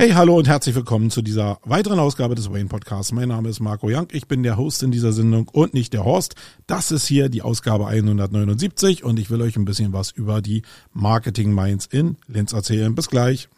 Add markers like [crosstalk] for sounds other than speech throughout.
Hey, hallo und herzlich willkommen zu dieser weiteren Ausgabe des Wayne Podcasts. Mein Name ist Marco Young, ich bin der Host in dieser Sendung und nicht der Horst. Das ist hier die Ausgabe 179 und ich will euch ein bisschen was über die Marketing Minds in Linz erzählen. Bis gleich.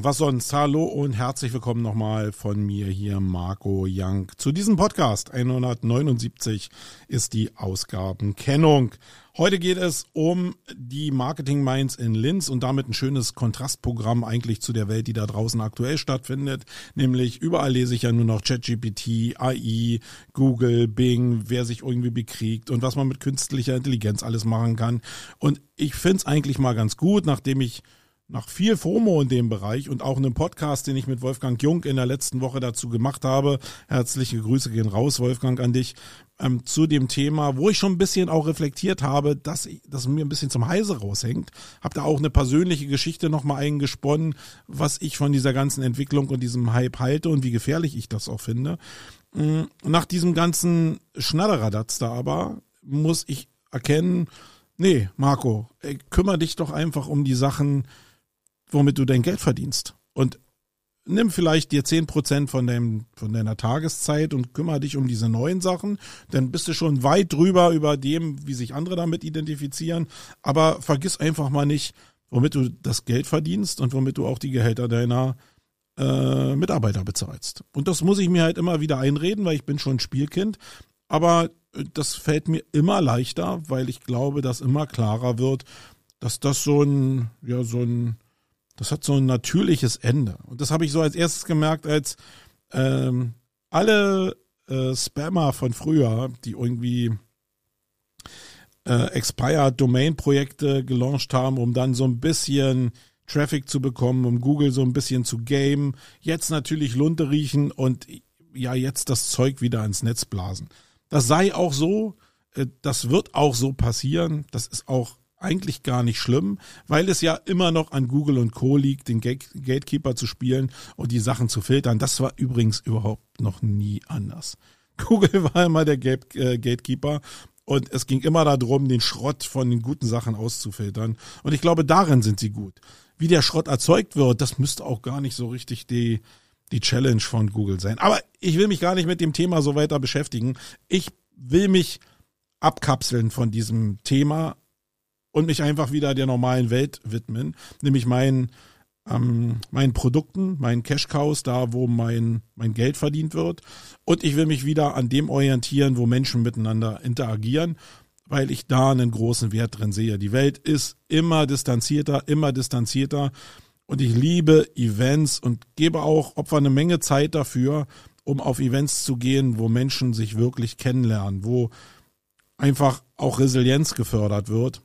Ja, was sonst? Hallo und herzlich willkommen nochmal von mir hier, Marco Young. Zu diesem Podcast 179 ist die Ausgabenkennung. Heute geht es um die Marketing Minds in Linz und damit ein schönes Kontrastprogramm eigentlich zu der Welt, die da draußen aktuell stattfindet. Nämlich überall lese ich ja nur noch ChatGPT, AI, Google, Bing, wer sich irgendwie bekriegt und was man mit künstlicher Intelligenz alles machen kann. Und ich finde es eigentlich mal ganz gut, nachdem ich nach viel FOMO in dem Bereich und auch einem Podcast, den ich mit Wolfgang Jung in der letzten Woche dazu gemacht habe. Herzliche Grüße gehen raus, Wolfgang, an dich, ähm, zu dem Thema, wo ich schon ein bisschen auch reflektiert habe, dass, dass mir ein bisschen zum Heise raushängt. Hab da auch eine persönliche Geschichte nochmal eingesponnen, was ich von dieser ganzen Entwicklung und diesem Hype halte und wie gefährlich ich das auch finde. Mm, nach diesem ganzen Schnatteradatz da aber muss ich erkennen, nee, Marco, kümmere dich doch einfach um die Sachen, womit du dein Geld verdienst. Und nimm vielleicht dir zehn Prozent von, deinem, von deiner Tageszeit und kümmere dich um diese neuen Sachen. Dann bist du schon weit drüber über dem, wie sich andere damit identifizieren. Aber vergiss einfach mal nicht, womit du das Geld verdienst und womit du auch die Gehälter deiner äh, Mitarbeiter bezahlst. Und das muss ich mir halt immer wieder einreden, weil ich bin schon Spielkind. Aber äh, das fällt mir immer leichter, weil ich glaube, dass immer klarer wird, dass das so ein, ja, so ein, das hat so ein natürliches Ende. Und das habe ich so als erstes gemerkt, als ähm, alle äh, Spammer von früher, die irgendwie äh, Expired Domain Projekte gelauncht haben, um dann so ein bisschen Traffic zu bekommen, um Google so ein bisschen zu game, jetzt natürlich Lunte riechen und ja, jetzt das Zeug wieder ins Netz blasen. Das sei auch so, äh, das wird auch so passieren, das ist auch eigentlich gar nicht schlimm, weil es ja immer noch an Google und Co. liegt, den Gatekeeper zu spielen und die Sachen zu filtern. Das war übrigens überhaupt noch nie anders. [laughs] Google war immer der äh, Gatekeeper und es ging immer darum, den Schrott von den guten Sachen auszufiltern. Und ich glaube, darin sind sie gut. Wie der Schrott erzeugt wird, das müsste auch gar nicht so richtig die, die Challenge von Google sein. Aber ich will mich gar nicht mit dem Thema so weiter beschäftigen. Ich will mich abkapseln von diesem Thema und mich einfach wieder der normalen Welt widmen, nämlich meinen ähm, meinen Produkten, meinen Cash Cows, da wo mein mein Geld verdient wird. Und ich will mich wieder an dem orientieren, wo Menschen miteinander interagieren, weil ich da einen großen Wert drin sehe. Die Welt ist immer distanzierter, immer distanzierter. Und ich liebe Events und gebe auch Opfer eine Menge Zeit dafür, um auf Events zu gehen, wo Menschen sich wirklich kennenlernen, wo einfach auch Resilienz gefördert wird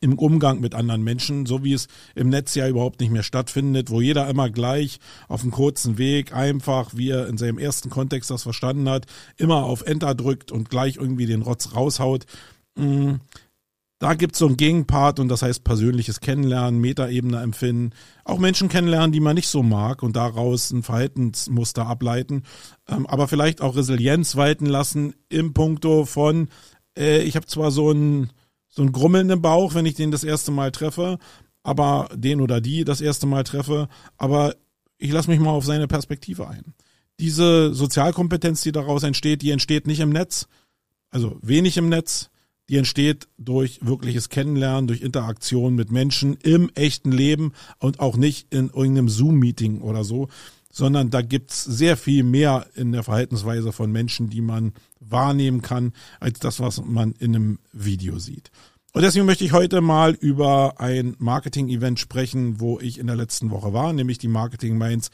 im Umgang mit anderen Menschen, so wie es im Netz ja überhaupt nicht mehr stattfindet, wo jeder immer gleich auf einem kurzen Weg einfach, wie er in seinem ersten Kontext das verstanden hat, immer auf Enter drückt und gleich irgendwie den Rotz raushaut. Mm, da gibt's so einen Gegenpart und das heißt persönliches Kennenlernen, Metaebene empfinden, auch Menschen kennenlernen, die man nicht so mag und daraus ein Verhaltensmuster ableiten, ähm, aber vielleicht auch Resilienz walten lassen im Punkto von, äh, ich habe zwar so ein so ein Grummeln im Bauch, wenn ich den das erste Mal treffe, aber den oder die das erste Mal treffe, aber ich lasse mich mal auf seine Perspektive ein. Diese Sozialkompetenz, die daraus entsteht, die entsteht nicht im Netz, also wenig im Netz, die entsteht durch wirkliches Kennenlernen, durch Interaktion mit Menschen im echten Leben und auch nicht in irgendeinem Zoom-Meeting oder so, sondern da gibt's sehr viel mehr in der Verhaltensweise von Menschen, die man wahrnehmen kann, als das, was man in einem Video sieht. Und deswegen möchte ich heute mal über ein Marketing-Event sprechen, wo ich in der letzten Woche war, nämlich die Marketing Minds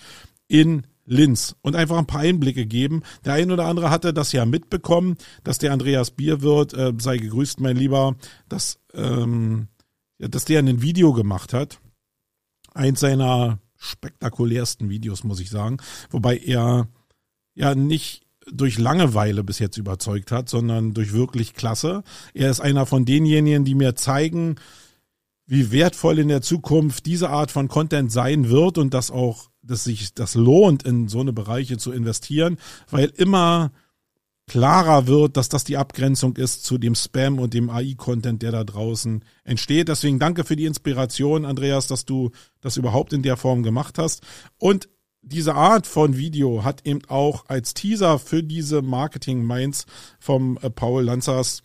in Linz und einfach ein paar Einblicke geben. Der ein oder andere hatte das ja mitbekommen, dass der Andreas Bierwirt, äh, sei gegrüßt, mein Lieber, dass, ähm, dass der ein Video gemacht hat. Eins seiner spektakulärsten Videos, muss ich sagen. Wobei er ja nicht durch Langeweile bis jetzt überzeugt hat, sondern durch wirklich Klasse. Er ist einer von denjenigen, die mir zeigen, wie wertvoll in der Zukunft diese Art von Content sein wird und dass auch, dass sich das lohnt, in so eine Bereiche zu investieren, weil immer klarer wird, dass das die Abgrenzung ist zu dem Spam und dem AI-Content, der da draußen entsteht. Deswegen danke für die Inspiration, Andreas, dass du das überhaupt in der Form gemacht hast. Und diese Art von Video hat eben auch als Teaser für diese Marketing Minds vom äh, Paul Lanzers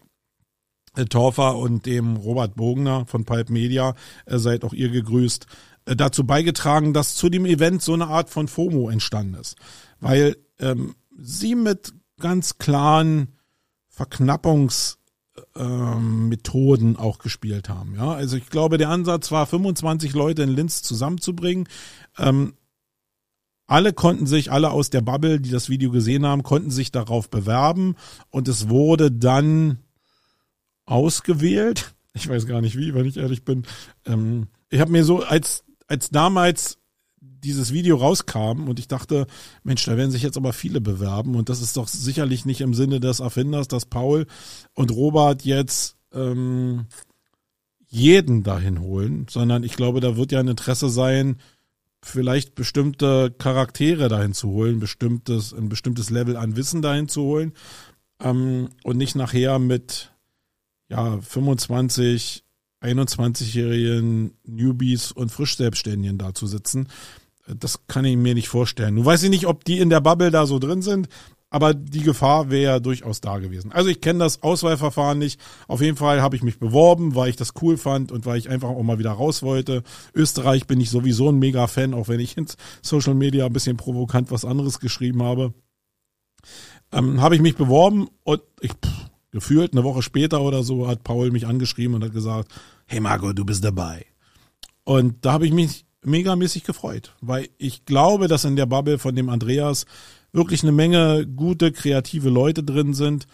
äh, Torfer und dem Robert Bogner von Pulp Media, äh, seid auch ihr gegrüßt, dazu beigetragen, dass zu dem Event so eine Art von FOMO entstanden ist. Weil ähm, sie mit ganz klaren Verknappungsmethoden ähm, auch gespielt haben. Ja, also ich glaube, der Ansatz war, 25 Leute in Linz zusammenzubringen. Ähm, alle konnten sich, alle aus der Bubble, die das Video gesehen haben, konnten sich darauf bewerben und es wurde dann ausgewählt. Ich weiß gar nicht wie, wenn ich ehrlich bin. Ähm, ich habe mir so, als, als damals dieses Video rauskam und ich dachte, Mensch, da werden sich jetzt aber viele bewerben und das ist doch sicherlich nicht im Sinne des Erfinders, dass Paul und Robert jetzt ähm, jeden dahin holen, sondern ich glaube, da wird ja ein Interesse sein, vielleicht bestimmte Charaktere dahin zu holen, bestimmtes, ein bestimmtes Level an Wissen dahin zu holen ähm, und nicht nachher mit ja 25, 21-jährigen Newbies und Frischselbstständigen da zu sitzen. Das kann ich mir nicht vorstellen. Nun weiß ich nicht, ob die in der Bubble da so drin sind, aber die Gefahr wäre ja durchaus da gewesen. Also ich kenne das Auswahlverfahren nicht. Auf jeden Fall habe ich mich beworben, weil ich das cool fand und weil ich einfach auch mal wieder raus wollte. Österreich bin ich sowieso ein Mega-Fan, auch wenn ich in Social Media ein bisschen provokant was anderes geschrieben habe. Ähm, habe ich mich beworben und ich pff, gefühlt eine Woche später oder so hat Paul mich angeschrieben und hat gesagt, hey Marco, du bist dabei. Und da habe ich mich megamäßig gefreut, weil ich glaube, dass in der Bubble von dem Andreas wirklich eine Menge gute, kreative Leute drin sind,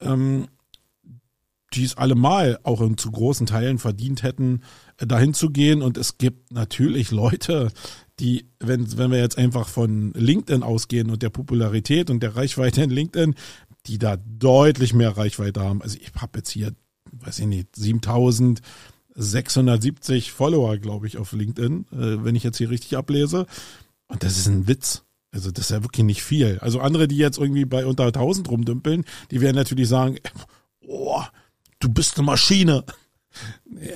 ähm, die es allemal auch in zu großen Teilen verdient hätten, äh, dahin zu gehen. Und es gibt natürlich Leute, die, wenn, wenn wir jetzt einfach von LinkedIn ausgehen und der Popularität und der Reichweite in LinkedIn, die da deutlich mehr Reichweite haben. Also ich habe jetzt hier, weiß ich nicht, 7670 Follower, glaube ich, auf LinkedIn, äh, wenn ich jetzt hier richtig ablese. Und das ist ein Witz. Also das ist ja wirklich nicht viel. Also andere, die jetzt irgendwie bei unter 1000 rumdümpeln, die werden natürlich sagen, [laughs] oh, du bist eine Maschine.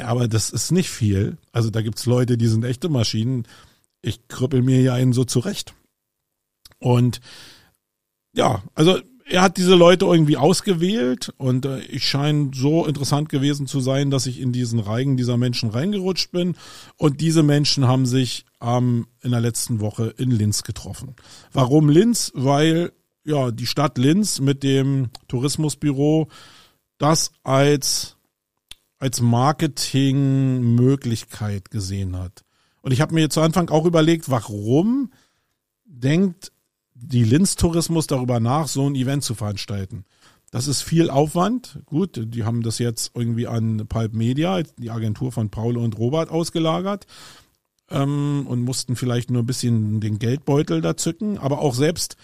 Aber das ist nicht viel. Also da gibt's Leute, die sind echte Maschinen. Ich krüppel mir hier einen so zurecht. Und ja, also er hat diese Leute irgendwie ausgewählt und äh, ich scheine so interessant gewesen zu sein, dass ich in diesen Reigen dieser Menschen reingerutscht bin. Und diese Menschen haben sich ähm, in der letzten Woche in Linz getroffen. Warum Linz? Weil ja die Stadt Linz mit dem Tourismusbüro das als als Marketingmöglichkeit gesehen hat. Und ich habe mir zu Anfang auch überlegt, warum denkt die Linz Tourismus darüber nach, so ein Event zu veranstalten. Das ist viel Aufwand. Gut, die haben das jetzt irgendwie an Pulp Media, die Agentur von Paul und Robert, ausgelagert ähm, und mussten vielleicht nur ein bisschen den Geldbeutel da zücken. Aber auch selbst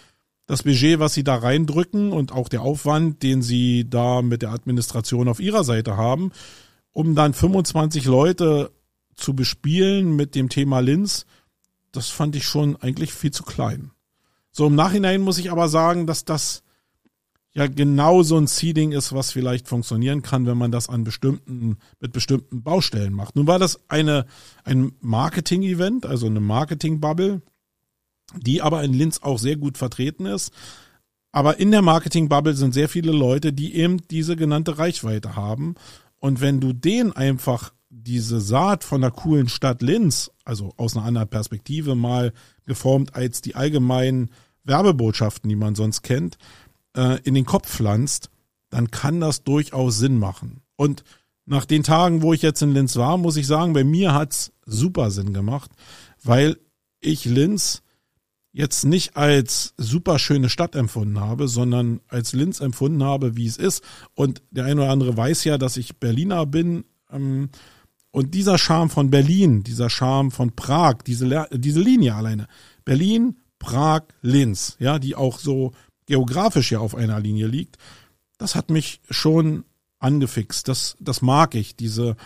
das Budget, was sie da reindrücken und auch der Aufwand, den sie da mit der Administration auf ihrer Seite haben, um dann 25 Leute zu bespielen mit dem Thema Linz, das fand ich schon eigentlich viel zu klein. So im Nachhinein muss ich aber sagen, dass das ja genau so ein Seeding ist, was vielleicht funktionieren kann, wenn man das an bestimmten, mit bestimmten Baustellen macht. Nun war das eine, ein Marketing-Event, also eine Marketing-Bubble, die aber in Linz auch sehr gut vertreten ist. Aber in der Marketing-Bubble sind sehr viele Leute, die eben diese genannte Reichweite haben. Und wenn du denen einfach diese Saat von der coolen Stadt Linz, also aus einer anderen Perspektive mal geformt als die allgemeinen Werbebotschaften, die man sonst kennt, äh, in den Kopf pflanzt, dann kann das durchaus Sinn machen. Und nach den Tagen, wo ich jetzt in Linz war, muss ich sagen, bei mir hat's super Sinn gemacht, weil ich Linz jetzt nicht als super schöne Stadt empfunden habe, sondern als Linz empfunden habe, wie es ist. Und der eine oder andere weiß ja, dass ich Berliner bin. Ähm, und dieser Charme von Berlin, dieser Charme von Prag, diese, diese Linie alleine. Berlin, Prag, Linz, ja, die auch so geografisch ja auf einer Linie liegt, das hat mich schon angefixt. Das, das mag ich, diese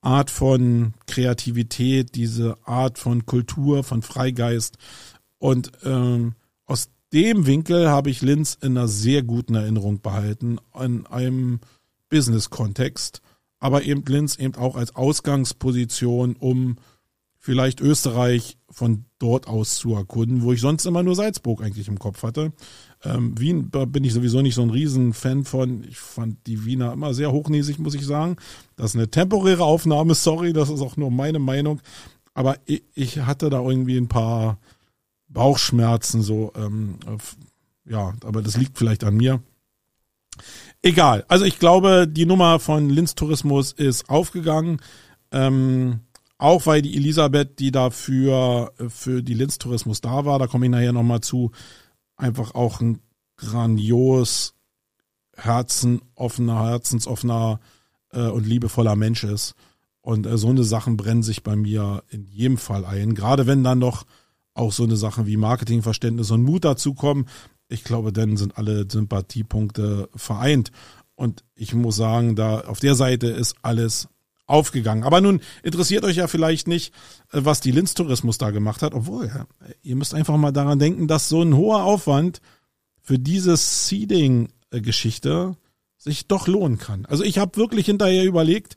Art von Kreativität, diese Art von Kultur, von Freigeist. Und ähm, aus dem Winkel habe ich Linz in einer sehr guten Erinnerung behalten, in einem Business-Kontext, aber eben Linz eben auch als Ausgangsposition, um vielleicht Österreich von dort aus zu erkunden, wo ich sonst immer nur Salzburg eigentlich im Kopf hatte. Ähm, Wien bin ich sowieso nicht so ein Riesenfan von. Ich fand die Wiener immer sehr hochnäsig, muss ich sagen. Das ist eine temporäre Aufnahme, sorry, das ist auch nur meine Meinung. Aber ich, ich hatte da irgendwie ein paar Bauchschmerzen so. Ähm, ja, aber das liegt vielleicht an mir. Egal. Also ich glaube, die Nummer von Linz Tourismus ist aufgegangen. Ähm, auch weil die Elisabeth, die dafür für die Linz Tourismus da war, da komme ich nachher nochmal zu, einfach auch ein grandios herzenoffener, herzensoffener äh, und liebevoller Mensch ist. Und äh, so eine Sachen brennen sich bei mir in jedem Fall ein. Gerade wenn dann noch auch so eine Sachen wie Marketingverständnis und Mut dazu kommen. Ich glaube, dann sind alle Sympathiepunkte vereint. Und ich muss sagen, da auf der Seite ist alles aufgegangen. Aber nun interessiert euch ja vielleicht nicht, äh, was die Linz Tourismus da gemacht hat, obwohl ja, ihr müsst einfach mal daran denken, dass so ein hoher Aufwand für diese Seeding-Geschichte sich doch lohnen kann. Also ich habe wirklich hinterher überlegt,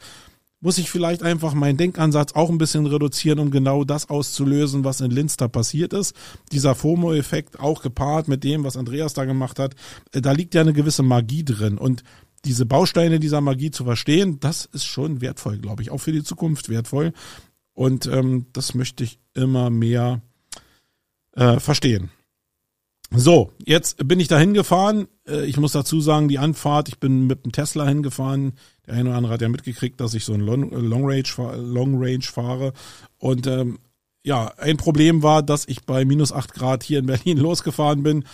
muss ich vielleicht einfach meinen Denkansatz auch ein bisschen reduzieren, um genau das auszulösen, was in Linz da passiert ist. Dieser FOMO-Effekt auch gepaart mit dem, was Andreas da gemacht hat, äh, da liegt ja eine gewisse Magie drin. Und diese Bausteine dieser Magie zu verstehen, das ist schon wertvoll, glaube ich, auch für die Zukunft wertvoll. Und ähm, das möchte ich immer mehr äh, verstehen. So, jetzt bin ich da hingefahren. Äh, ich muss dazu sagen, die Anfahrt, ich bin mit dem Tesla hingefahren. Der eine oder andere hat ja mitgekriegt, dass ich so ein Long, Long Range, Long Range fahre. Und ähm, ja, ein Problem war, dass ich bei minus acht Grad hier in Berlin [laughs] losgefahren bin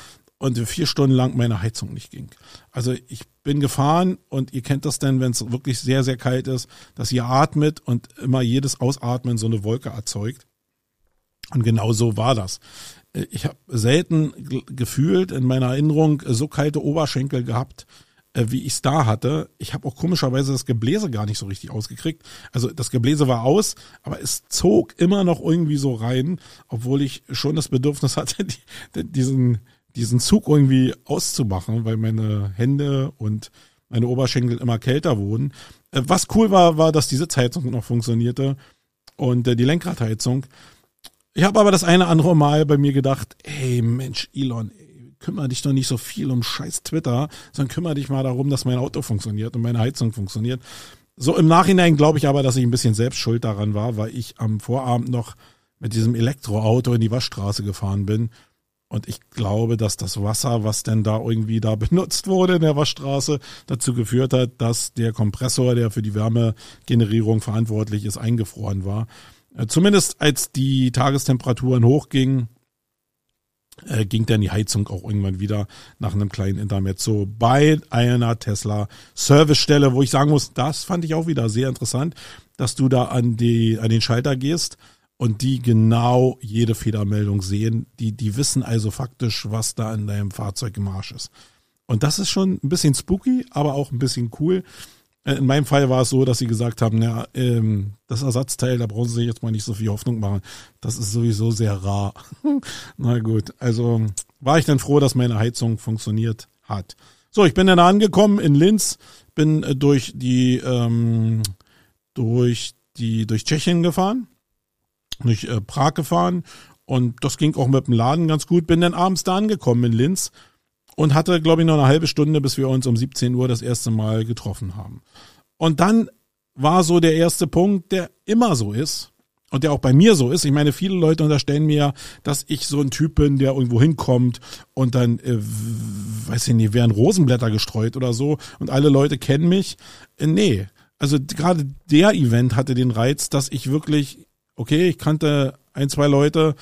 und vier Stunden lang meine Heizung nicht ging. Also ich bin gefahren und ihr kennt das denn, wenn es wirklich sehr, sehr kalt ist, dass ihr atmet und immer jedes Ausatmen so eine Wolke erzeugt. Und genau so war das. Ich habe selten gefühlt in meiner Erinnerung so kalte Oberschenkel gehabt, äh, wie ich es da hatte. Ich habe auch komischerweise das Gebläse gar nicht so richtig ausgekriegt. Also das Gebläse war aus, aber es zog immer noch irgendwie so rein, obwohl ich schon das Bedürfnis [laughs] hatte, die, diesen diesen Zug irgendwie auszumachen, weil meine Hände und meine Oberschenkel immer kälter wurden. Äh, was cool war, war, dass diese Heizung noch funktionierte und äh, die Lenkradheizung. Ich habe aber das eine andere Mal bei mir gedacht, ey Mensch, Elon, ey, kümmere dich doch nicht so viel um scheiß Twitter, sondern kümmere dich mal darum, dass mein Auto funktioniert und meine Heizung funktioniert. So im Nachhinein glaube ich aber, dass ich ein bisschen selbst schuld daran war, weil ich am Vorabend noch mit diesem Elektroauto in die Waschstraße gefahren bin und ich glaube, dass das Wasser, was denn da irgendwie da [laughs] benutzt wurde in der Waschstraße, dazu geführt hat, dass der Kompressor, der für die Wärmegenerierung verantwortlich ist, eingefroren war. Äh, zumindest als die Tagestemperaturen hochgingen, äh, ging dann die Heizung auch irgendwann wieder nach einem kleinen Intermezzo bei einer Tesla Servicestelle, wo ich sagen muss, das fand ich auch wieder sehr interessant, dass du da an die, an den Schalter gehst und die genau jede Fehlermeldung sehen. Die, die wissen also faktisch, was da in deinem Fahrzeug im Arsch ist. Und das ist schon ein bisschen spooky, aber auch ein bisschen cool. Äh, in meinem Fall war es so, dass sie gesagt haben, ja, ähm, das Ersatzteil, da brauchen sie jetzt mal nicht so viel Hoffnung machen. Das ist sowieso sehr rar. [laughs] Na gut, also war ich dann froh, dass meine Heizung funktioniert hat. So, ich bin dann angekommen in Linz, bin äh, durch die ähm, durch die durch Tschechien gefahren durch äh, Prag gefahren und das ging auch mit dem Laden ganz gut. Bin dann abends da angekommen in Linz und hatte, glaube ich, noch eine halbe Stunde, bis wir uns um 17 Uhr das erste Mal getroffen haben. Und dann war so der erste Punkt, der immer so ist und der auch bei mir so ist. Ich meine, viele Leute unterstellen mir, dass ich so ein Typ bin, der irgendwo hinkommt und dann, äh, weiß ich nicht, werden Rosenblätter gestreut oder so und alle Leute kennen mich. Äh, nee, also gerade der Event hatte den Reiz, dass ich wirklich okay, ich kannte ein, zwei Leute,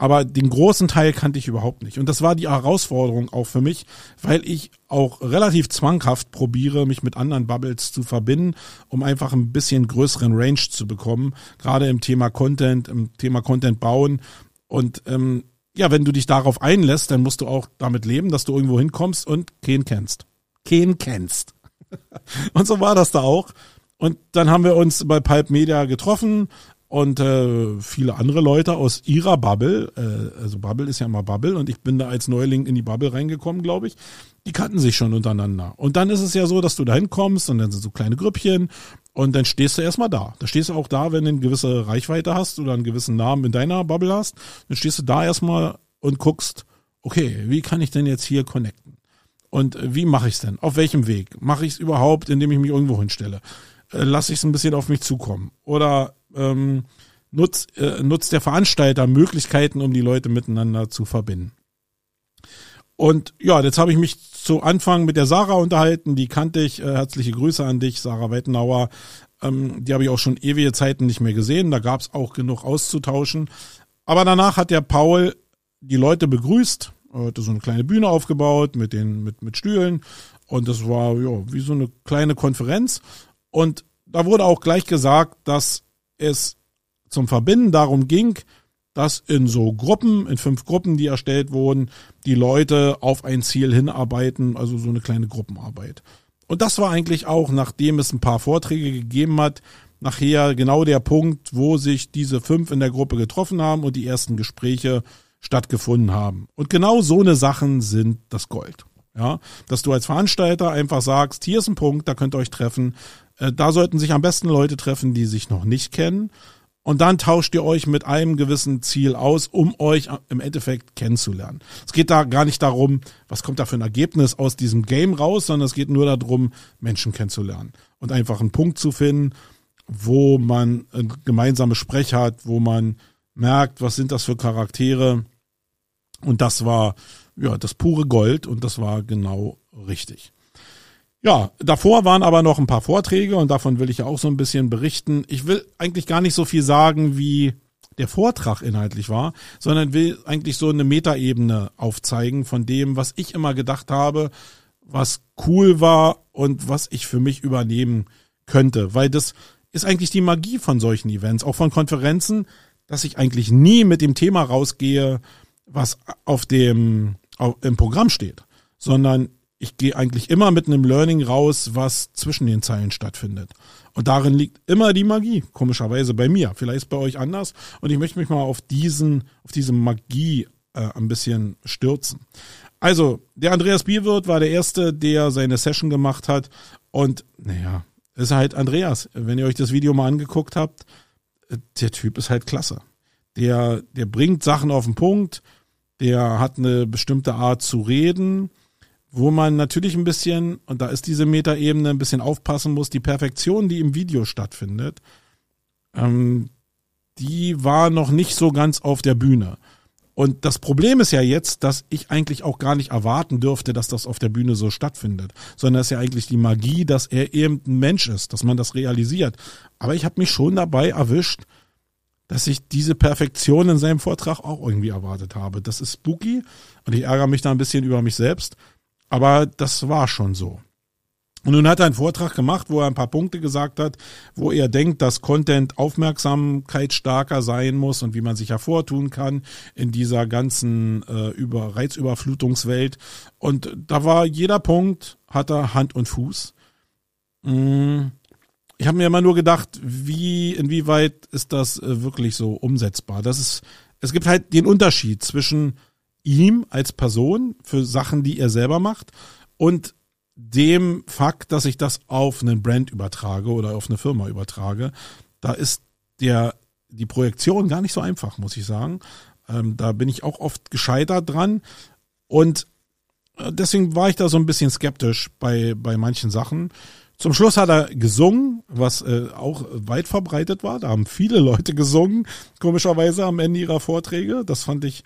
Aber den großen Teil kannte ich überhaupt nicht. Und das war die Herausforderung auch für mich, weil ich auch relativ zwanghaft probiere, mich mit anderen Bubbles zu verbinden, um einfach ein bisschen größeren Range zu bekommen. Gerade im Thema Content, im Thema Content bauen. Und ähm, ja, wenn du dich darauf einlässt, dann musst du auch damit leben, dass du irgendwo hinkommst und keinen kennst. Keinen kennst. [laughs] und so war das da auch. Und dann haben wir uns bei Pulp Media getroffen, und äh, viele andere Leute aus ihrer Bubble, äh, also Bubble ist ja immer Bubble und ich bin da als Neuling in die Bubble reingekommen, glaube ich, die kannten sich schon untereinander. Und dann ist es ja so, dass du da hinkommst und dann sind so kleine Grüppchen und dann stehst du erstmal da. Da stehst du auch da, wenn du eine gewisse Reichweite hast oder einen gewissen Namen in deiner Bubble hast, dann stehst du da erstmal und guckst, okay, wie kann ich denn jetzt hier connecten? Und äh, wie mache ich es denn? Auf welchem Weg? Mache ich es überhaupt, indem ich mich irgendwo hinstelle? Äh, Lasse ich es ein bisschen auf mich zukommen? Oder ähm, nutzt, äh, nutzt der Veranstalter Möglichkeiten, um die Leute miteinander zu verbinden. Und ja, jetzt habe ich mich zu Anfang mit der Sarah unterhalten, die kannte ich. Äh, herzliche Grüße an dich, Sarah Weitenauer. Ähm, die habe ich auch schon ewige Zeiten nicht mehr gesehen. Da gab es auch genug auszutauschen. Aber danach hat der Paul die Leute begrüßt, hatte so eine kleine Bühne aufgebaut mit den mit mit Stühlen und das war ja wie so eine kleine Konferenz und da wurde auch gleich gesagt, dass es zum Verbinden darum ging, dass in so Gruppen, in fünf Gruppen, die erstellt wurden, die Leute auf ein Ziel hinarbeiten, also so eine kleine Gruppenarbeit. Und das war eigentlich auch, nachdem es ein paar Vorträge gegeben hat, nachher genau der Punkt, wo sich diese fünf in der Gruppe getroffen haben und die ersten Gespräche stattgefunden haben. Und genau so eine Sachen sind das Gold. Ja, dass du als Veranstalter einfach sagst, hier ist ein Punkt, da könnt ihr euch treffen. Äh, da sollten sich am besten Leute treffen, die sich noch nicht kennen. Und dann tauscht ihr euch mit einem gewissen Ziel aus, um euch im Endeffekt kennenzulernen. Es geht da gar nicht darum, was kommt da für ein Ergebnis aus diesem Game raus, sondern es geht nur darum, Menschen kennenzulernen und einfach einen Punkt zu finden, wo man ein gemeinsames Sprech hat, wo man merkt, was sind das für Charaktere. Und das war ja das pure Gold und das war genau richtig. Ja, davor waren aber noch ein paar Vorträge und davon will ich ja auch so ein bisschen berichten. Ich will eigentlich gar nicht so viel sagen, wie der Vortrag inhaltlich war, sondern will eigentlich so eine Metaebene aufzeigen von dem, was ich immer gedacht habe, was cool war und was ich für mich übernehmen könnte, weil das ist eigentlich die Magie von solchen Events, auch von Konferenzen, dass ich eigentlich nie mit dem Thema rausgehe, was auf dem auf, im Programm steht, sondern ich gehe eigentlich immer mit einem Learning raus, was zwischen den Zeilen stattfindet. Und darin liegt immer die Magie, komischerweise bei mir. Vielleicht bei euch anders. Und ich möchte mich mal auf diesen, auf diese Magie äh, ein bisschen stürzen. Also, der Andreas Bierwirt war der Erste, der seine Session gemacht hat. Und naja, ist halt Andreas. Wenn ihr euch das Video mal angeguckt habt, äh, der Typ ist halt klasse. Der, der bringt Sachen auf den Punkt, der hat eine bestimmte Art zu reden wo man natürlich ein bisschen, und da ist diese Metaebene ein bisschen aufpassen muss, die Perfektion, die im Video stattfindet, ähm, die war noch nicht so ganz auf der Bühne. Und das Problem ist ja jetzt, dass ich eigentlich auch gar nicht erwarten dürfte, dass das auf der Bühne so stattfindet, sondern es ist ja eigentlich die Magie, dass er eben ein Mensch ist, dass man das realisiert. Aber ich habe mich schon dabei erwischt, dass ich diese Perfektion in seinem Vortrag auch irgendwie erwartet habe. Das ist spooky und ich ärgere mich da ein bisschen über mich selbst. Aber das war schon so. Und nun hat er einen Vortrag gemacht, wo er ein paar Punkte gesagt hat, wo er denkt, dass Content aufmerksamkeitsstarker sein muss und wie man sich hervortun kann in dieser ganzen äh, über Reizüberflutungswelt. Und da war jeder Punkt, hat er Hand und Fuß. Mm, ich habe mir immer nur gedacht, wie, inwieweit ist das äh, wirklich so umsetzbar? Das ist, es gibt halt den Unterschied zwischen ihm als Person für Sachen, die er selber macht und dem Fakt, dass ich das auf einen Brand übertrage oder auf eine Firma übertrage, da ist der die Projektion gar nicht so einfach, muss ich sagen. Ähm, da bin ich auch oft gescheitert dran und äh, deswegen war ich da so ein bisschen skeptisch bei bei manchen Sachen. Zum Schluss hat er gesungen, was äh, auch weit verbreitet war. Da haben viele Leute gesungen, komischerweise am Ende ihrer Vorträge. Das fand ich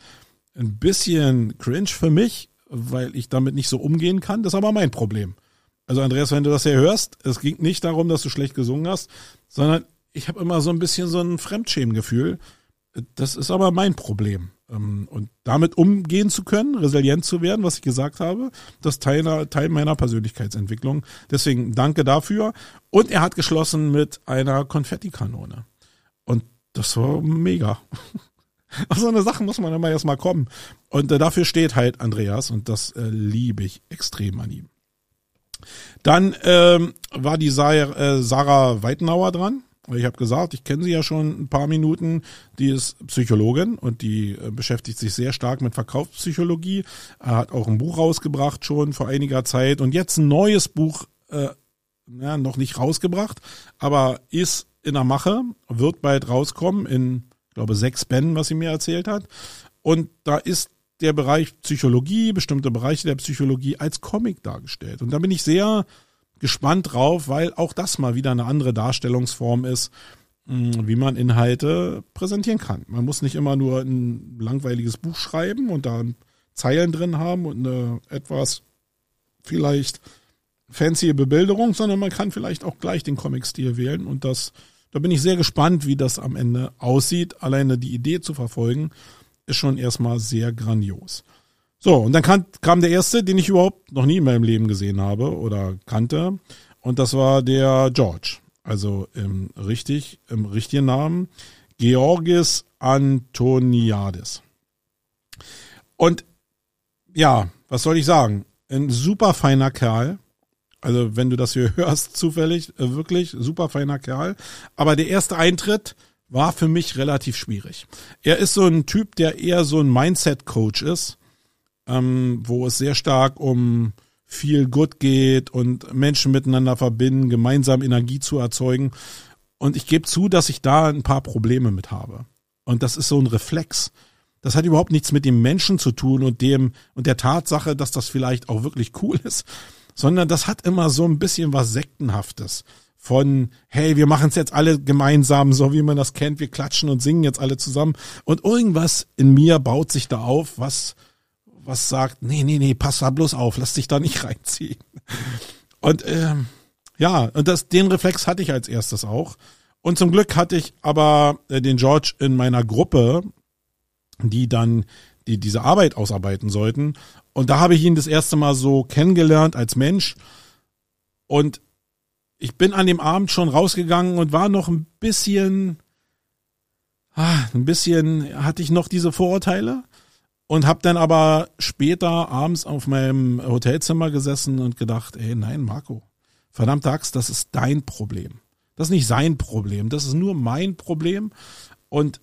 ein bisschen cringe für mich, weil ich damit nicht so umgehen kann. Das ist aber mein Problem. Also Andreas, wenn du das hier hörst, es ging nicht darum, dass du schlecht gesungen hast, sondern ich habe immer so ein bisschen so ein Fremdschämengefühl. Das ist aber mein Problem. ähm, und damit umgehen zu können, resilient zu werden, was ich gesagt habe, das Teil, Teil meiner Persönlichkeitsentwicklung. Deswegen danke dafür. Und er hat geschlossen mit einer Konfettikanone. Und das war mega. [laughs] Auf [laughs] so eine Sache muss man immer erstmal kommen. Und äh, dafür steht halt Andreas und das äh, liebe ich extrem an ihm. Dann ähm, war die Sarah, äh, Sarah Weitenauer dran. Ich habe gesagt, ich kenne sie ja schon ein paar Minuten. Die ist Psychologin und die äh, beschäftigt sich sehr stark mit Verkaufspsychologie. Er hat auch ein Buch rausgebracht schon vor einiger Zeit und jetzt ein neues Buch, äh, ja, noch nicht rausgebracht, aber ist in der Mache, wird bald rauskommen in, glaube sechs Bänden, was sie mir erzählt hat. Und da ist der Bereich Psychologie, bestimmte Bereiche der Psychologie als Comic dargestellt. Und da bin ich sehr gespannt drauf, weil auch das mal wieder eine andere Darstellungsform ist, hm, wie man Inhalte präsentieren kann. Man muss nicht immer nur ein langweiliges Buch schreiben und da Zeilen drin haben und eine etwas vielleicht fancy Bebilderung, sondern man kann vielleicht auch gleich den Comic-Stil wählen und das, da bin ich sehr gespannt, wie das am Ende aussieht. Alleine die Idee zu verfolgen, ist schon erstmal sehr grandios. So, und dann kam, kam der erste, den ich überhaupt noch nie in meinem Leben gesehen habe oder kannte. Und das war der George. Also im richtig, im richtigen Namen. Georgis Antoniadis. Und ja, was soll ich sagen? Ein super feiner Kerl. Also wenn du das hier [laughs] hörst, zufällig, äh, wirklich super feiner Kerl. Aber der erste Eintritt war für mich relativ schwierig. Er ist so ein Typ, der eher so ein Mindset-Coach ist ähm, wo es sehr stark um viel Good geht und Menschen miteinander verbinden, gemeinsam Energie zu erzeugen. Und ich gebe zu, dass ich da ein paar Probleme mit habe. Und das ist so ein Reflex. Das hat überhaupt nichts mit dem Menschen zu tun und dem und der Tatsache, dass das vielleicht auch wirklich cool ist, sondern das hat immer so ein bisschen was Sektenhaftes. Von, hey, wir machen es jetzt alle gemeinsam, so wie man das kennt, wir klatschen und singen jetzt alle zusammen. Und irgendwas in mir baut sich da auf, was was sagt, nee, nee, nee, pass da bloß auf, lass dich da nicht [laughs] reinziehen. Und ähm, ja, und das, den Reflex hatte ich als erstes auch. Und zum Glück hatte ich aber äh, den George in meiner Gruppe, die dann die diese Arbeit ausarbeiten sollten. Und da habe ich ihn das erste Mal so kennengelernt als Mensch. Und ich bin an dem Abend schon rausgegangen und war noch ein bisschen, ah, ein bisschen hatte ich noch diese Vorurteile und habe dann aber später abends auf meinem Hotelzimmer gesessen und gedacht, ey, nein, Marco, verdammt Axt, das ist dein Problem. Das ist nicht sein Problem, das ist nur mein Problem. Und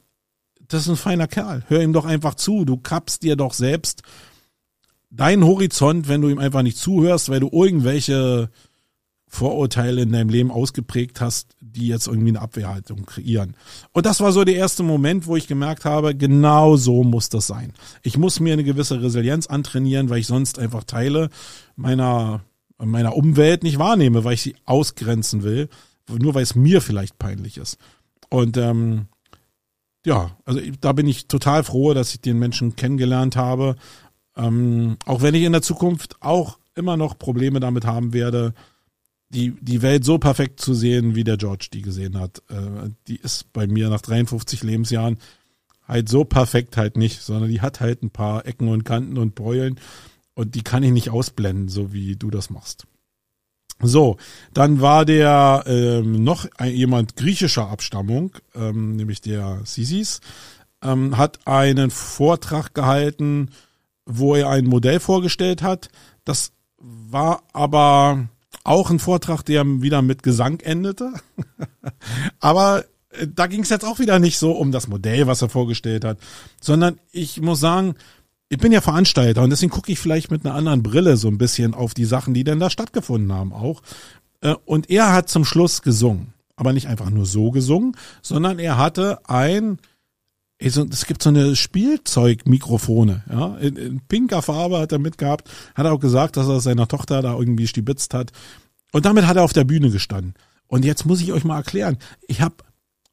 das ist ein feiner Kerl. Hör ihm doch einfach zu. Du kappst dir doch selbst deinen Horizont, wenn du ihm einfach nicht zuhörst, weil du irgendwelche Vorurteile in deinem Leben ausgeprägt hast, die jetzt irgendwie eine Abwehrhaltung kreieren. Und das war so der erste Moment, wo ich gemerkt habe, genau so muss das sein. Ich muss mir eine gewisse Resilienz antrainieren, weil ich sonst einfach Teile meiner, meiner Umwelt nicht wahrnehme, weil ich sie ausgrenzen will, nur weil es mir vielleicht peinlich ist. Und ähm, ja, also da bin ich total froh, dass ich den Menschen kennengelernt habe. Ähm, auch wenn ich in der Zukunft auch immer noch Probleme damit haben werde, die, die Welt so perfekt zu sehen, wie der George die gesehen hat. Äh, die ist bei mir nach 53 Lebensjahren halt so perfekt halt nicht, sondern die hat halt ein paar Ecken und Kanten und Beulen und die kann ich nicht ausblenden, so wie du das machst. So, dann war der ähm, noch ein, jemand griechischer Abstammung, ähm, nämlich der Sisis, ähm, hat einen Vortrag gehalten, wo er ein Modell vorgestellt hat. Das war aber auch ein Vortrag, der wieder mit Gesang endete. [laughs] Aber äh, da ging es jetzt auch wieder nicht so um das Modell, was er vorgestellt hat, sondern ich muss sagen, ich bin ja Veranstalter und deswegen gucke ich vielleicht mit einer anderen Brille so ein bisschen auf die Sachen, die denn da stattgefunden haben auch. Äh, und er hat zum Schluss gesungen, aber nicht einfach nur so gesungen, sondern er hatte ein es gibt so eine Spielzeugmikrofone, ja, in, in, pinker Farbe hat er mitgehabt, hat er auch gesagt, dass er seiner Tochter da irgendwie stibitzt hat. Und damit hat er auf der Bühne gestanden. Und jetzt muss ich euch mal erklären, ich habe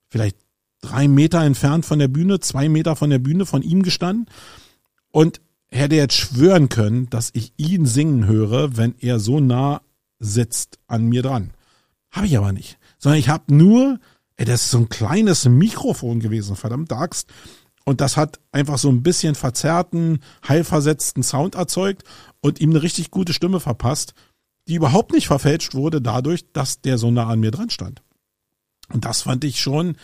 vielleicht drei Meter entfernt von der Bühne, zwei Meter von der Bühne von ihm gestanden und hätte jetzt schwören können, dass ich ihn singen höre, wenn er so nah sitzt an mir dran. Habe ich aber nicht. Sondern ich habe nur Ey, das ist so ein kleines Mikrofon gewesen, verdammt Axt. Und das hat einfach so ein bisschen verzerrten, heilversetzten Sound erzeugt und ihm eine richtig gute Stimme verpasst, die überhaupt nicht verfälscht wurde dadurch, dass der so nah an mir dran stand. Und das fand ich schon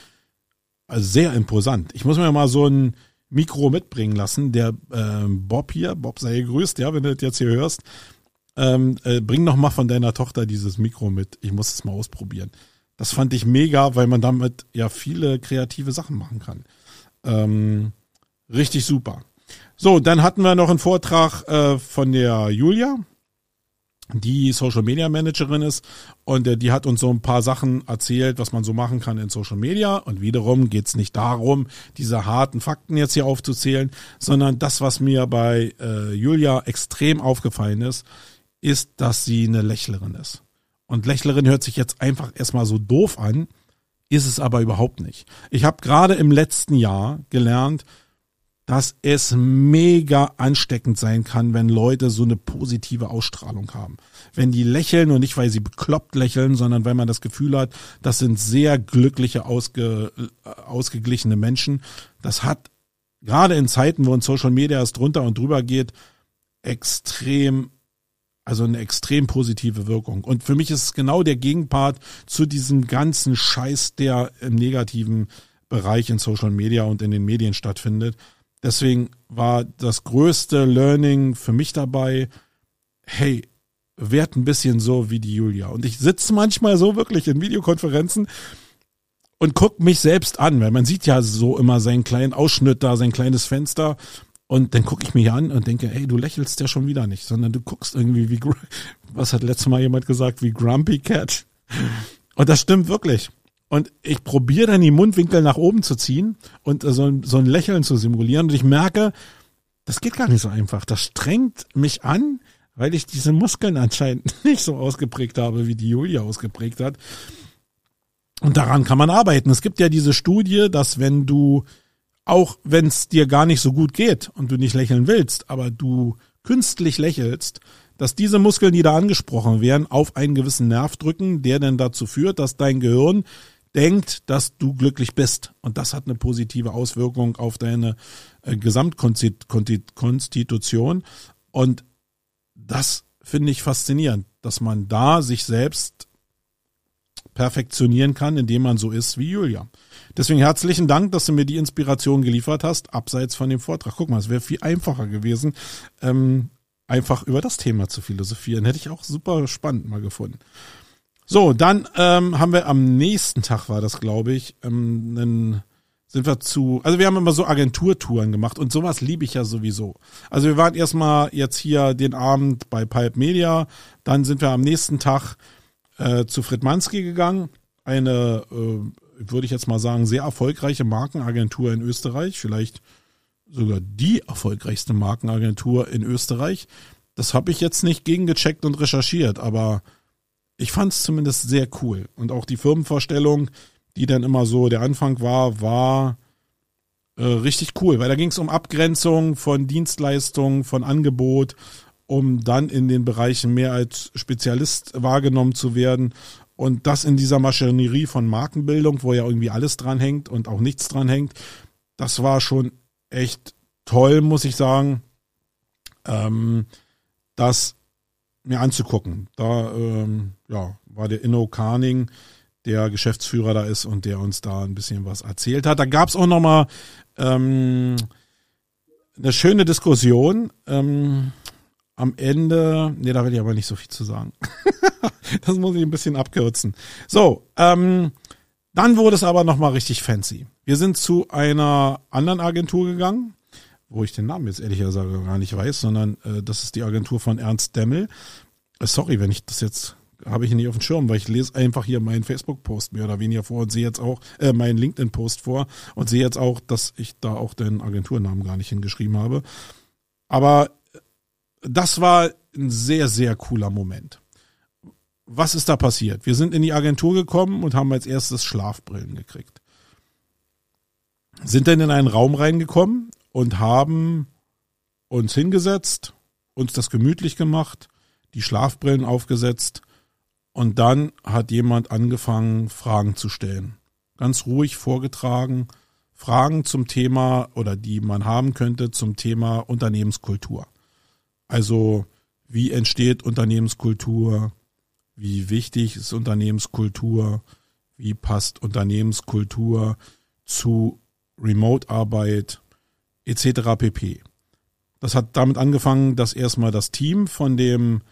sehr imposant. Ich muss mir mal so ein Mikro mitbringen lassen. Der äh, Bob hier, Bob sei gegrüßt, ja, wenn du das jetzt hier hörst. Ähm, äh, bring noch mal von deiner Tochter dieses Mikro mit. Ich muss es mal ausprobieren. Das fand ich mega, weil man damit ja viele kreative Sachen machen kann. Ähm, richtig super. So, dann hatten wir noch einen Vortrag äh, von der Julia, die Social Media Managerin ist und äh, die hat uns so ein paar Sachen erzählt, was man so machen kann in Social Media. Und wiederum geht's nicht darum, diese harten Fakten jetzt hier aufzuzählen, sondern das, was mir bei äh, Julia extrem aufgefallen ist, ist, dass sie eine Lächlerin ist. Und Lächlerin hört sich jetzt einfach erstmal so doof an, ist es aber überhaupt nicht. Ich habe gerade im letzten Jahr gelernt, dass es mega ansteckend sein kann, wenn Leute so eine positive Ausstrahlung haben. Wenn die lächeln und nicht, weil sie bekloppt lächeln, sondern weil man das Gefühl hat, das sind sehr glückliche, ausge, äh, ausgeglichene Menschen. Das hat gerade in Zeiten, wo in Social Media es drunter und drüber geht, extrem also eine extrem positive Wirkung. Und für mich ist es genau der Gegenpart zu diesem ganzen Scheiß, der im negativen Bereich in Social Media und in den Medien stattfindet. Deswegen war das größte Learning für mich dabei, hey, werd ein bisschen so wie die Julia. Und ich sitze manchmal so wirklich in Videokonferenzen und guck mich selbst an, weil man sieht ja so immer seinen kleinen Ausschnitt da, sein kleines Fenster und dann gucke ich mich an und denke, ey, du lächelst ja schon wieder nicht, sondern du guckst irgendwie wie, [laughs] was hat letztes Mal jemand gesagt, wie Grumpy Cat. Und das stimmt wirklich. Und ich probiere dann die Mundwinkel nach oben zu ziehen und so ein, so ein Lächeln zu simulieren. Und ich merke, das geht gar nicht so einfach. Das strengt mich an, weil ich diese Muskeln anscheinend [laughs] nicht so ausgeprägt habe, wie die Julia ausgeprägt hat. Und daran kann man arbeiten. Es gibt ja diese Studie, dass wenn du auch wenn es dir gar nicht so gut geht und du nicht lächeln willst, aber du künstlich lächelst, dass diese Muskeln, die da angesprochen werden, auf einen gewissen Nerv drücken, der dann dazu führt, dass dein Gehirn denkt, dass du glücklich bist. Und das hat eine positive Auswirkung auf deine äh, Gesamtkonstitution. Und das finde ich faszinierend, dass man da sich selbst perfektionieren kann, indem man so ist wie Julia. Deswegen herzlichen Dank, dass du mir die Inspiration geliefert hast, abseits von dem Vortrag. Guck mal, es wäre viel einfacher gewesen, ähm, einfach über das Thema zu philosophieren. Hätte ich auch super spannend mal gefunden. So, dann ähm, haben wir am nächsten Tag, war das, glaube ich, ähm, einen sind wir zu, also wir haben immer so Agenturtouren gemacht und sowas liebe ich ja sowieso. Also wir waren erstmal jetzt hier den Abend bei Pipe Media, dann sind wir am nächsten Tag äh, zu Fritmanski gegangen, eine äh, würde ich jetzt mal sagen, sehr erfolgreiche Markenagentur in Österreich, vielleicht sogar die erfolgreichste Markenagentur in Österreich. Das habe ich jetzt nicht gegengecheckt und recherchiert, aber ich fand es zumindest sehr cool. Und auch die Firmenvorstellung, die dann immer so der Anfang war, war äh, richtig cool, weil da ging es um Abgrenzung von Dienstleistungen, von Angebot, um dann in den Bereichen mehr als Spezialist wahrgenommen zu werden und das in dieser Maschinerie von Markenbildung, wo ja irgendwie alles dran hängt und auch nichts dran hängt, das war schon echt toll, muss ich sagen, ähm, das mir anzugucken. Da ähm, ja, war der Inno Carning, der Geschäftsführer da ist und der uns da ein bisschen was erzählt hat. Da gab es auch noch mal ähm, eine schöne Diskussion. Ähm, am Ende, nee, da will ich aber nicht so viel zu sagen. [laughs] [laughs] das muss ich ein bisschen abkürzen. So, ähm, dann wurde es aber nochmal richtig fancy. Wir sind zu einer anderen Agentur gegangen, wo ich den Namen jetzt ehrlicherweise gar nicht weiß, sondern äh, das ist die Agentur von Ernst Demmel. Äh, sorry, wenn ich das jetzt habe ich nicht auf dem Schirm, weil ich lese einfach hier meinen Facebook-Post mehr oder weniger vor und sehe jetzt auch äh, meinen LinkedIn-Post vor und sehe jetzt auch, dass ich da auch den Agenturnamen gar nicht hingeschrieben habe. Aber das war ein sehr, sehr cooler Moment. Was ist da passiert? Wir sind in die Agentur gekommen und haben als erstes Schlafbrillen gekriegt. Sind dann in einen Raum reingekommen und haben uns hingesetzt, uns das gemütlich gemacht, die Schlafbrillen aufgesetzt und dann hat jemand angefangen, Fragen zu stellen. Ganz ruhig vorgetragen, Fragen zum Thema oder die man haben könnte zum Thema Unternehmenskultur. Also wie entsteht Unternehmenskultur? Wie wichtig ist Unternehmenskultur? Wie passt Unternehmenskultur zu Remote-Arbeit etc. pp. Das hat damit angefangen, dass erstmal das Team von dem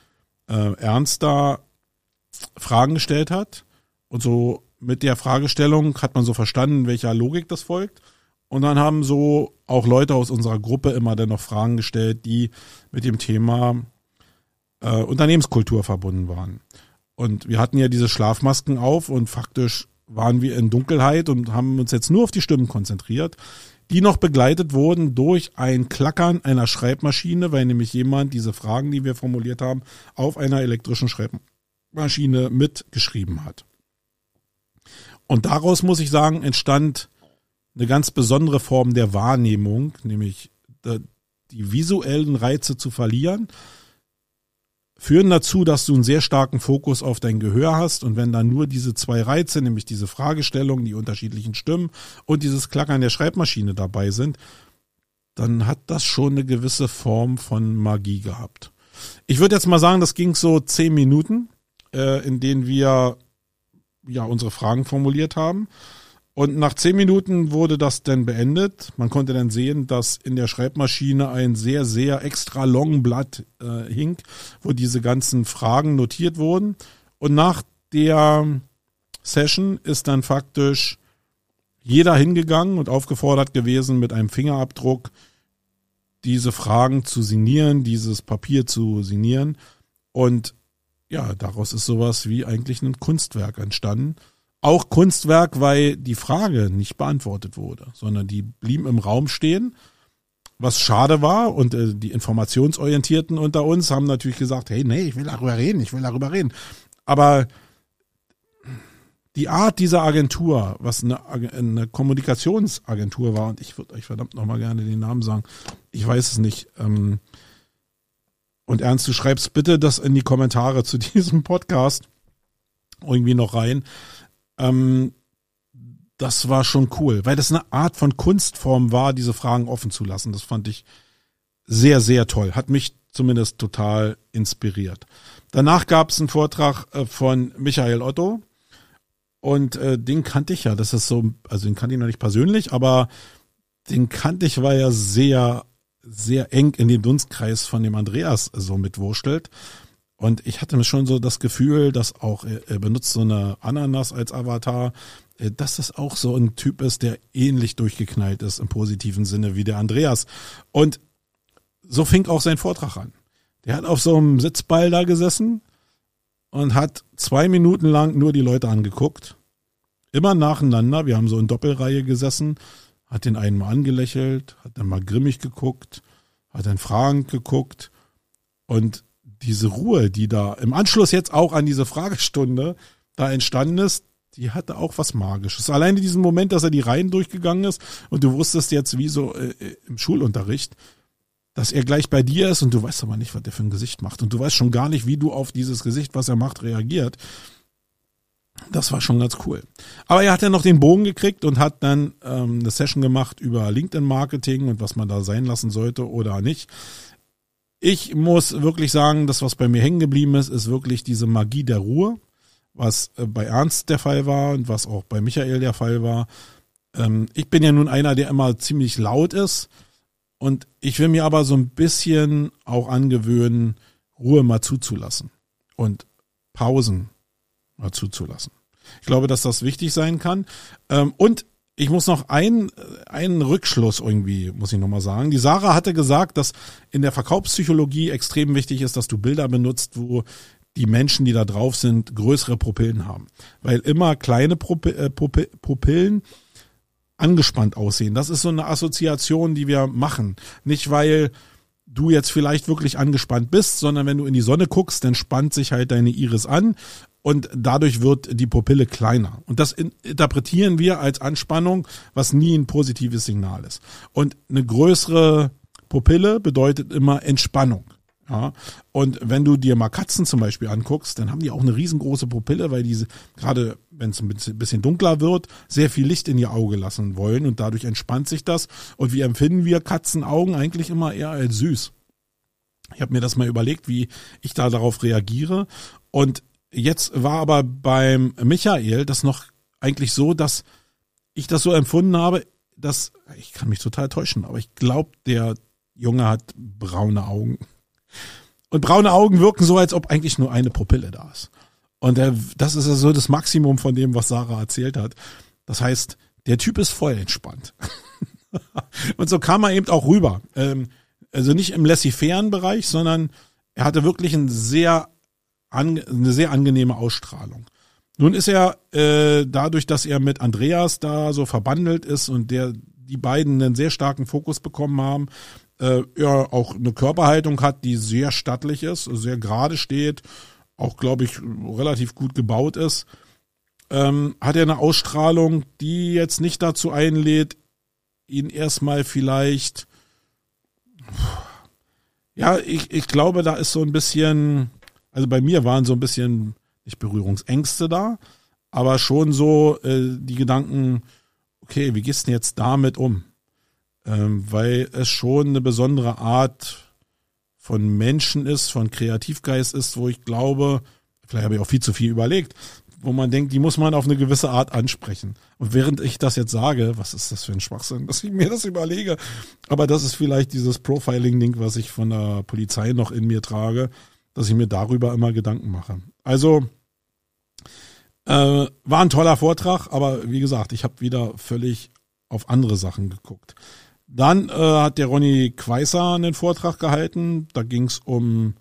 äh, Ernst da Fragen gestellt hat. Und so mit der Fragestellung hat man so verstanden, welcher Logik das folgt. Und dann haben so auch Leute aus unserer Gruppe immer dann noch Fragen gestellt, die mit dem Thema äh, Unternehmenskultur verbunden waren. Und wir hatten ja diese Schlafmasken auf und faktisch waren wir in Dunkelheit und haben uns jetzt nur auf die Stimmen konzentriert, die noch begleitet wurden durch ein Klackern einer Schreibmaschine, weil nämlich jemand diese Fragen, die wir formuliert haben, auf einer elektrischen Schreibmaschine mitgeschrieben hat. Und daraus muss ich sagen, entstand eine ganz besondere Form der Wahrnehmung, nämlich die visuellen Reize zu verlieren, führen dazu, dass du einen sehr starken Fokus auf dein Gehör hast und wenn dann nur diese zwei Reize, nämlich diese Fragestellung, die unterschiedlichen Stimmen und dieses Klackern der Schreibmaschine dabei sind, dann hat das schon eine gewisse Form von Magie gehabt. Ich würde jetzt mal sagen, das ging so zehn Minuten, äh, in denen wir ja unsere Fragen formuliert haben. Und nach zehn Minuten wurde das dann beendet. Man konnte dann sehen, dass in der Schreibmaschine ein sehr, sehr extra long Blatt äh, hing, wo diese ganzen Fragen notiert wurden. Und nach der Session ist dann faktisch jeder hingegangen und aufgefordert gewesen, mit einem Fingerabdruck diese Fragen zu signieren, dieses Papier zu signieren. Und ja, daraus ist sowas wie eigentlich ein Kunstwerk entstanden. Auch Kunstwerk, weil die Frage nicht beantwortet wurde, sondern die blieben im Raum stehen, was schade war. Und äh, die Informationsorientierten unter uns haben natürlich gesagt, hey, nee, ich will darüber reden, ich will darüber reden. Aber die Art dieser Agentur, was eine, eine Kommunikationsagentur war, und ich würde euch verdammt nochmal gerne den Namen sagen, ich weiß es nicht, ähm, und Ernst, du schreibst bitte das in die Kommentare zu [laughs] diesem Podcast irgendwie noch rein. Ähm, das war schon cool, weil das eine Art von Kunstform war, diese Fragen offen zu lassen. Das fand ich sehr, sehr toll. Hat mich zumindest total inspiriert. Danach gab es einen Vortrag äh, von Michael Otto. Und äh, den kannte ich ja. Das ist so, also den kannte ich noch nicht persönlich, aber den kannte ich, weil er sehr sehr eng in den Dunstkreis von dem Andreas so mitwurschtelt. Und ich hatte mir schon so das Gefühl, dass auch er benutzt so eine Ananas als Avatar, äh, dass das auch so ein Typ ist, der ähnlich durchgeknallt ist im positiven Sinne wie der Andreas. Und so fing auch sein Vortrag an. Der hat auf so einem Sitzball da gesessen und hat zwei Minuten lang nur die Leute angeguckt. Immer nacheinander. Wir haben so in Doppelreihe gesessen hat den einen mal angelächelt, hat dann mal grimmig geguckt, hat dann fragend geguckt und diese Ruhe, die da im Anschluss jetzt auch an diese Fragestunde da entstanden ist, die hatte auch was Magisches. Alleine diesen Moment, dass er die Reihen durchgegangen ist und du wusstest jetzt wie so äh, im Schulunterricht, dass er gleich bei dir ist und du weißt aber nicht, was der für ein Gesicht macht und du weißt schon gar nicht, wie du auf dieses Gesicht, was er macht, reagiert. Das war schon ganz cool. Aber er hat ja noch den Bogen gekriegt und hat dann ähm, eine Session gemacht über LinkedIn-Marketing und was man da sein lassen sollte oder nicht. Ich muss wirklich sagen, das, was bei mir hängen geblieben ist, ist wirklich diese Magie der Ruhe, was äh, bei Ernst der Fall war und was auch bei Michael der Fall war. Ähm, ich bin ja nun einer, der immer ziemlich laut ist und ich will mir aber so ein bisschen auch angewöhnen, Ruhe mal zuzulassen und Pausen mal zuzulassen. Ich glaube, dass das wichtig sein kann. Ähm, und ich muss noch einen, einen Rückschluss irgendwie, muss ich nochmal sagen. Die Sarah hatte gesagt, dass in der Verkaufspsychologie extrem wichtig ist, dass du Bilder benutzt, wo die Menschen, die da drauf sind, größere Pupillen haben. Weil immer kleine äh, Pupillen angespannt aussehen. Das ist so eine Assoziation, die wir machen. Nicht weil du jetzt vielleicht wirklich angespannt bist, sondern wenn du in die Sonne guckst, dann spannt sich halt deine Iris an und dadurch wird die Pupille kleiner. Und das interpretieren wir als Anspannung, was nie ein positives Signal ist. Und eine größere Pupille bedeutet immer Entspannung. Ja, und wenn du dir mal Katzen zum Beispiel anguckst, dann haben die auch eine riesengroße Pupille, weil diese, gerade wenn es ein bisschen dunkler wird, sehr viel Licht in ihr Auge lassen wollen und dadurch entspannt sich das. Und wie empfinden wir Katzenaugen eigentlich immer eher als süß? Ich habe mir das mal überlegt, wie ich da darauf reagiere. Und jetzt war aber beim Michael das noch eigentlich so, dass ich das so empfunden habe, dass, ich kann mich total täuschen, aber ich glaube, der Junge hat braune Augen. Und braune Augen wirken so, als ob eigentlich nur eine Pupille da ist. Und der, das ist also das Maximum von dem, was Sarah erzählt hat. Das heißt, der Typ ist voll entspannt. [laughs] und so kam er eben auch rüber. Ähm, also nicht im laissez-fairen Bereich, sondern er hatte wirklich ein sehr eine sehr angenehme Ausstrahlung. Nun ist er äh, dadurch, dass er mit Andreas da so verbandelt ist und der die beiden einen sehr starken Fokus bekommen haben, äh, er auch eine Körperhaltung hat, die sehr stattlich ist, sehr gerade steht, auch glaube ich relativ gut gebaut ist, ähm, hat er eine Ausstrahlung, die jetzt nicht dazu einlädt, ihn erstmal vielleicht, ja, ich, ich glaube, da ist so ein bisschen, also bei mir waren so ein bisschen nicht Berührungsängste da, aber schon so äh, die Gedanken, okay, wie gehst du denn jetzt damit um? Ähm, weil es schon eine besondere Art von Menschen ist, von Kreativgeist ist, wo ich glaube, vielleicht habe ich auch viel zu viel überlegt, wo man denkt, die muss man auf eine gewisse Art ansprechen. Und während ich das jetzt sage, was ist das für ein Schwachsinn, [laughs] dass ich mir das überlege, aber das ist vielleicht dieses Profiling-Ding, was ich von der Polizei noch in mir trage, dass ich mir darüber immer Gedanken mache. Also äh, war ein toller Vortrag, aber wie gesagt, ich habe wieder völlig auf andere Sachen geguckt. Dann äh, hat der Ronny Queiser einen Vortrag gehalten. Da ging es um,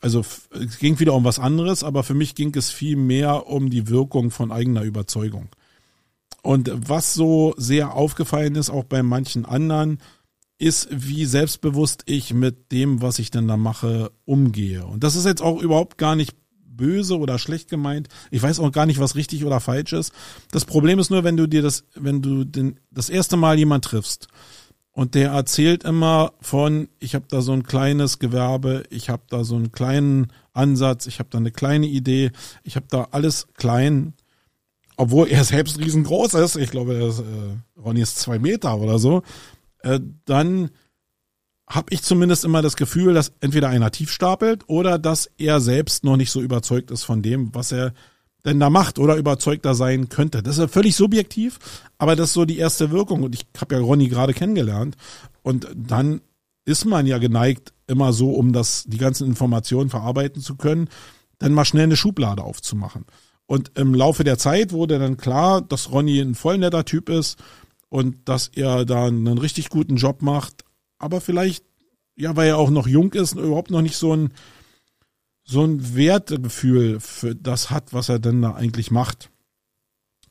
also es ging wieder um was anderes, aber für mich ging es viel mehr um die Wirkung von eigener Überzeugung. Und was so sehr aufgefallen ist, auch bei manchen anderen, ist, wie selbstbewusst ich mit dem, was ich denn da mache, umgehe. Und das ist jetzt auch überhaupt gar nicht böse oder schlecht gemeint. Ich weiß auch gar nicht, was richtig oder falsch ist. Das Problem ist nur, wenn du dir das, wenn du den, das erste Mal jemand triffst und der erzählt immer von, ich habe da so ein kleines Gewerbe, ich habe da so einen kleinen Ansatz, ich habe da eine kleine Idee, ich habe da alles klein, obwohl er selbst riesengroß ist. Ich glaube, er ist, äh, Ronny ist zwei Meter oder so. Äh, dann habe ich zumindest immer das Gefühl, dass entweder einer tief stapelt oder dass er selbst noch nicht so überzeugt ist von dem, was er denn da macht oder überzeugter sein könnte. Das ist ja völlig subjektiv, aber das ist so die erste Wirkung. Und ich habe ja Ronny gerade kennengelernt. Und dann ist man ja geneigt, immer so, um das, die ganzen Informationen verarbeiten zu können, dann mal schnell eine Schublade aufzumachen. Und im Laufe der Zeit wurde dann klar, dass Ronny ein voll netter Typ ist und dass er da einen richtig guten Job macht, aber vielleicht, ja, weil er auch noch jung ist und überhaupt noch nicht so ein, so ein Wertegefühl für das hat, was er denn da eigentlich macht.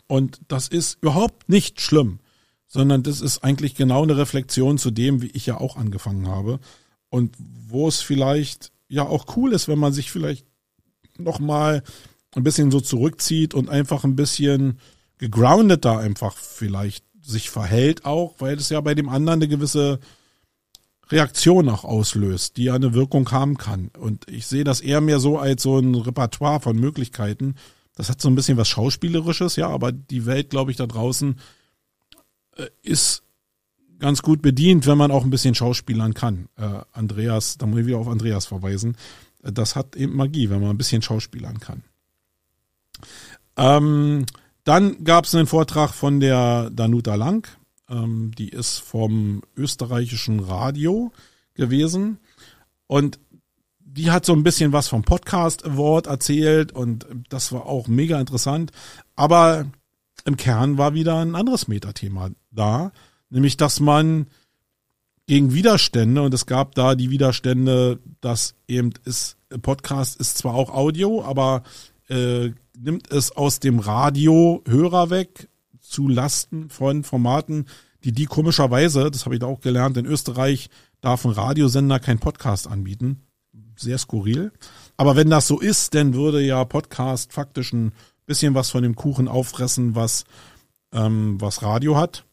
Und das ist überhaupt nicht schlimm, sondern das ist eigentlich genau eine Reflexion zu dem, wie ich ja auch angefangen habe. Und wo es vielleicht ja auch cool ist, wenn man sich vielleicht nochmal ein bisschen so zurückzieht und einfach ein bisschen gegroundet da einfach vielleicht sich verhält auch, weil es ja bei dem anderen eine gewisse Reaktion auch auslöst, die ja eine Wirkung haben kann. Und ich sehe das eher mehr so als so ein Repertoire von Möglichkeiten. Das hat so ein bisschen was Schauspielerisches, ja, aber die Welt, glaube ich, da draußen äh, ist ganz gut bedient, wenn man auch ein bisschen schauspielern kann. Äh, Andreas, da muss ich wieder auf Andreas verweisen. Äh, das hat eben Magie, wenn man ein bisschen schauspielern kann. Ähm, dann gab es einen Vortrag von der Danuta Lang. Ähm, die ist vom österreichischen Radio gewesen. Und die hat so ein bisschen was vom Podcast Award erzählt und das war auch mega interessant. Aber im Kern war wieder ein anderes Metathema da, nämlich dass man gegen Widerstände und es gab da die Widerstände, dass eben ist Podcast ist zwar auch Audio, aber äh, nimmt es aus dem Radio Hörer weg zu Lasten von Formaten, die die komischerweise, das habe ich da auch gelernt, in Österreich darf ein Radiosender kein Podcast anbieten. Sehr skurril. Aber wenn das so ist, dann würde ja Podcast faktisch ein bisschen was von dem Kuchen auffressen, was, ähm, was Radio hat.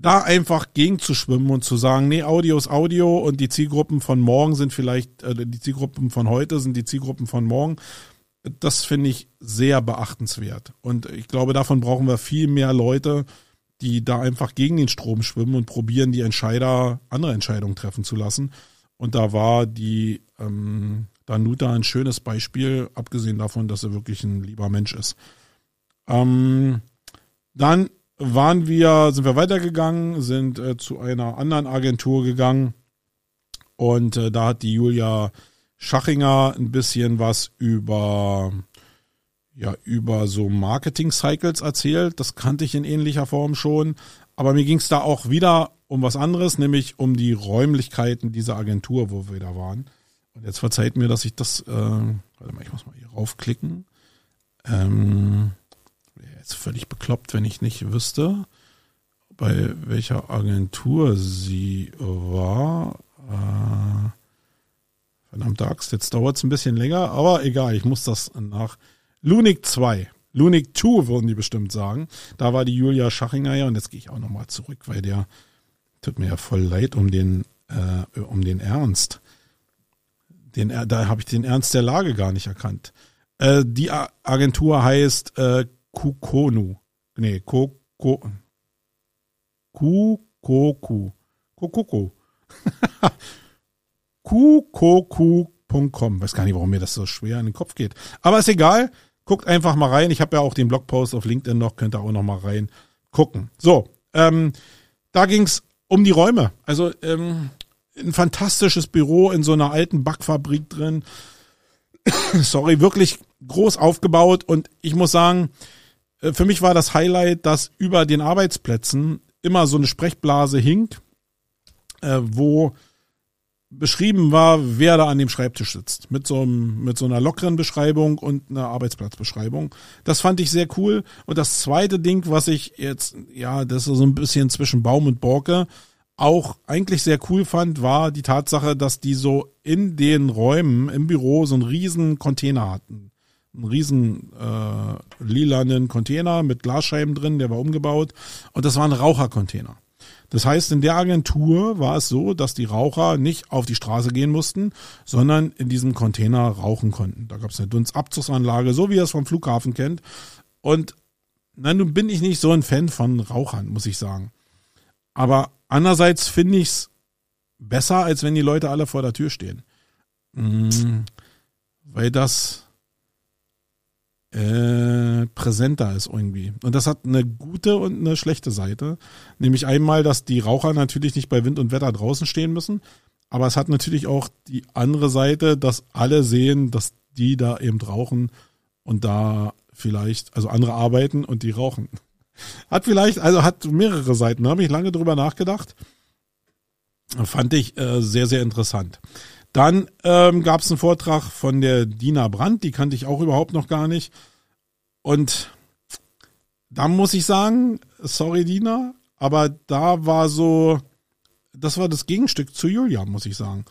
da einfach gegenzuschwimmen und zu sagen, nee, Audio ist Audio und die Zielgruppen von morgen sind vielleicht, äh, die Zielgruppen von heute sind die Zielgruppen von morgen. Das finde ich sehr beachtenswert. Und ich glaube, davon brauchen wir viel mehr Leute, die da einfach gegen den Strom schwimmen und probieren, die Entscheider andere Entscheidungen treffen zu lassen. Und da war die ähm, Danuta ein schönes Beispiel, abgesehen davon, dass er wirklich ein lieber Mensch ist. Ähm, dann waren wir, sind wir weitergegangen, sind äh, zu einer anderen Agentur gegangen und äh, da hat die Julia Schachinger ein bisschen was über ja über so Marketing Cycles erzählt. Das kannte ich in ähnlicher Form schon, aber mir ging es da auch wieder um was anderes, nämlich um die Räumlichkeiten dieser Agentur, wo wir da waren. Und jetzt verzeiht mir, dass ich das, äh, warte mal, ich muss mal hier raufklicken. Ähm, jetzt völlig bekloppt, wenn ich nicht wüsste, bei welcher Agentur sie war. Äh, verdammte Axt, jetzt dauert es ein bisschen länger, aber egal, ich muss das nach Lunik 2. Lunik 2 würden die bestimmt sagen. Da war die Julia Schachinger ja und jetzt gehe ich auch nochmal zurück, weil der tut mir ja voll leid um den, äh, um den Ernst. Den, da habe ich den Ernst der Lage gar nicht erkannt. Äh, die Agentur heißt äh, Kukonu. Nee, Koko. Kukoku. Kukuku. [laughs] Kukoku.com. Weiß gar nicht, warum mir das so schwer in den Kopf geht. Aber ist egal. Guckt einfach mal rein. Ich habe ja auch den Blogpost auf LinkedIn noch. Könnt ihr auch noch mal rein gucken. So, ähm, da ging's um die Räume. Also ähm, ein fantastisches Büro in so einer alten Backfabrik drin. [coughs] Sorry, wirklich groß aufgebaut. Und ich muss sagen, äh, für mich war das Highlight, dass über den Arbeitsplätzen immer so eine Sprechblase hing, äh, wo beschrieben war, wer da an dem Schreibtisch sitzt. Mit so, einem, mit so einer lockeren Beschreibung und einer Arbeitsplatzbeschreibung. Das fand ich sehr cool. Und das zweite Ding, was ich jetzt, ja, das ist so ein bisschen zwischen Baum und Borke, auch eigentlich sehr cool fand, war die Tatsache, dass die so in den Räumen im Büro so einen riesen Container hatten einen riesen äh, lilanen Container mit Glasscheiben drin, der war umgebaut und das war ein Rauchercontainer. Das heißt, in der Agentur war es so, dass die Raucher nicht auf die Straße gehen mussten, sondern in diesem Container rauchen konnten. Da gab es eine Dunstabzugsanlage, so wie ihr es vom Flughafen kennt. Und na, nun bin ich nicht so ein Fan von Rauchern, muss ich sagen. Aber andererseits finde ich es besser, als wenn die Leute alle vor der Tür stehen. Mhm, weil das äh, präsenter ist irgendwie. Und das hat eine gute und eine schlechte Seite. Nämlich einmal, dass die Raucher natürlich nicht bei Wind und Wetter draußen stehen müssen. Aber es hat natürlich auch die andere Seite, dass alle sehen, dass die da eben rauchen und da vielleicht, also andere arbeiten und die rauchen. Hat vielleicht, also hat mehrere Seiten, da habe ich lange drüber nachgedacht. Fand ich äh, sehr, sehr interessant. Dann ähm, gab es einen Vortrag von der Dina Brandt, die kannte ich auch überhaupt noch gar nicht. Und da muss ich sagen, sorry Dina, aber da war so, das war das Gegenstück zu Julia, muss ich sagen.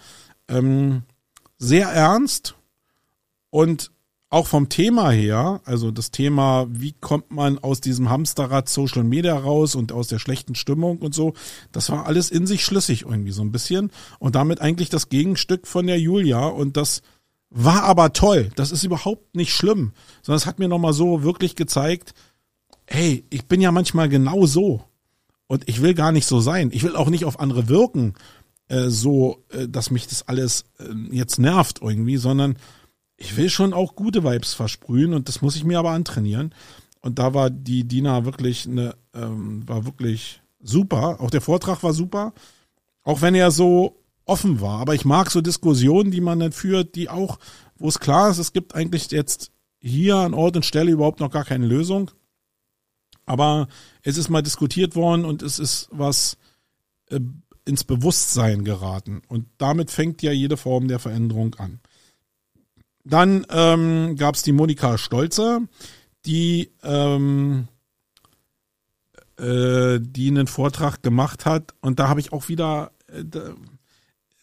Ähm, sehr ernst und auch vom Thema her, also das Thema, wie kommt man aus diesem Hamsterrad Social Media raus und aus der schlechten Stimmung und so, das war alles in sich schlüssig irgendwie so ein bisschen und damit eigentlich das Gegenstück von der Julia und das war aber toll. Das ist überhaupt nicht schlimm, sondern es hat mir nochmal so wirklich gezeigt, hey, ich bin ja manchmal genau so und ich will gar nicht so sein. Ich will auch nicht auf andere wirken, äh, so, äh, dass mich das alles äh, jetzt nervt irgendwie, sondern ich will schon auch gute Vibes versprühen und das muss ich mir aber antrainieren. Und da war die Dina wirklich eine, ähm, war wirklich super. Auch der Vortrag war super. Auch wenn er so offen war. Aber ich mag so Diskussionen, die man dann führt, die auch, wo es klar ist, es gibt eigentlich jetzt hier an Ort und Stelle überhaupt noch gar keine Lösung. Aber es ist mal diskutiert worden und es ist was äh, ins Bewusstsein geraten. Und damit fängt ja jede Form der Veränderung an. Dann ähm, gab es die Monika Stolze, die, ähm, äh, die einen Vortrag gemacht hat. Und da habe ich auch wieder, äh,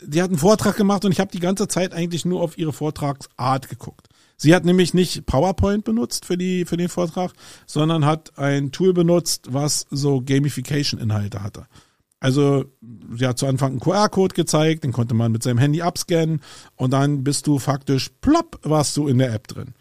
die hat einen Vortrag gemacht und ich habe die ganze Zeit eigentlich nur auf ihre Vortragsart geguckt. Sie hat nämlich nicht PowerPoint benutzt für die für den Vortrag, sondern hat ein Tool benutzt, was so Gamification-Inhalte hatte. Also sie hat zu Anfang einen QR-Code gezeigt, den konnte man mit seinem Handy abscannen und dann bist du faktisch plopp, warst du in der App drin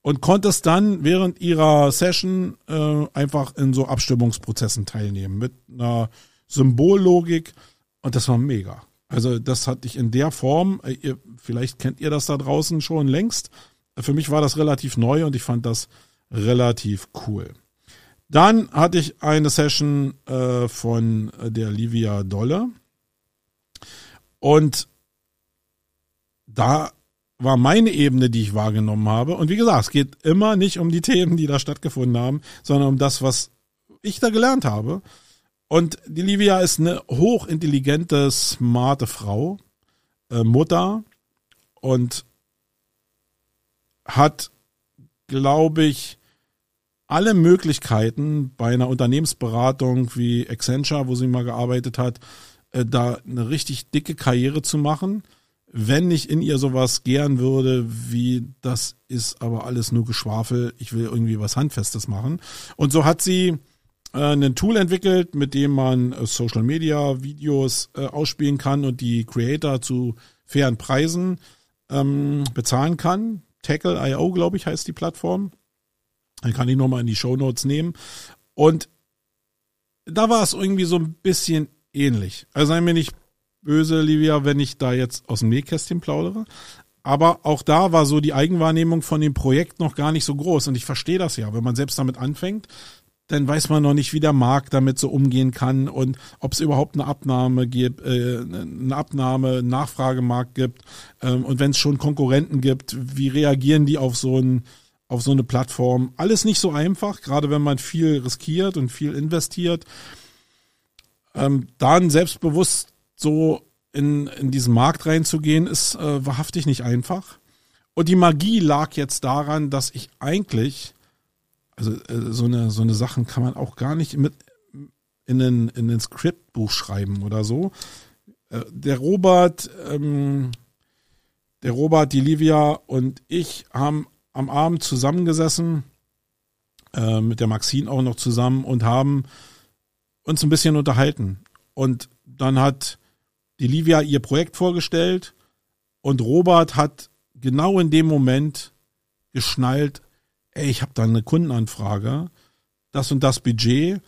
und konntest dann während ihrer Session äh, einfach in so Abstimmungsprozessen teilnehmen mit einer Symbollogik und das war mega. Also das hatte ich in der Form, äh, ihr, vielleicht kennt ihr das da draußen schon längst. Für mich war das relativ neu und ich fand das relativ cool. Dann hatte ich eine Session äh, von der Livia Dolle und da war meine Ebene, die ich wahrgenommen habe. Und wie gesagt, es geht immer nicht um die Themen, die da stattgefunden haben, sondern um das, was ich da gelernt habe. Und die Livia ist eine hochintelligente, smarte Frau, äh, Mutter und hat, glaube ich, alle Möglichkeiten bei einer Unternehmensberatung wie Accenture, wo sie mal gearbeitet hat, äh, da eine richtig dicke Karriere zu machen wenn ich in ihr sowas gern würde, wie das ist aber alles nur Geschwafel, ich will irgendwie was Handfestes machen. Und so hat sie äh, ein Tool entwickelt, mit dem man äh, Social Media Videos ausspielen kann und die Creator zu fairen Preisen ähm, bezahlen kann. Tackle.io, glaube ich, heißt die Plattform. Dann kann ich nochmal in die Show Notes nehmen. Und da war es irgendwie so ein bisschen ähnlich. Also sei mir nicht böse, Livia, wenn ich da jetzt aus dem Nähkästchen plaudere. Aber auch da war so die Eigenwahrnehmung von dem Projekt noch gar nicht so groß. Und ich verstehe das ja. Wenn man selbst damit anfängt, dann weiß man noch nicht, wie der Markt damit so umgehen kann und ob es überhaupt eine Abnahme gibt, äh, eine Abnahme, Nachfragemarkt gibt. Ähm, und wenn es schon Konkurrenten gibt, wie reagieren die auf so ein auf so eine Plattform? Alles nicht so einfach, gerade wenn man viel riskiert und viel investiert. Ähm, dann selbstbewusst so in, in diesen Markt reinzugehen, ist äh, wahrhaftig nicht einfach. Und die Magie lag jetzt daran, dass ich eigentlich, also äh, so eine so eine Sachen kann man auch gar nicht mit in ein in ein Skriptbuch schreiben oder so. Äh, der Robert, ähm, der Robert, die Livia und ich haben am Abend zusammengesessen, äh, mit der Maxine auch noch zusammen und haben uns ein bisschen unterhalten. Und dann hat die Livia ihr Projekt vorgestellt und Robert hat genau in dem Moment geschnallt, ey, ich habe da eine Kundenanfrage, das und das Budget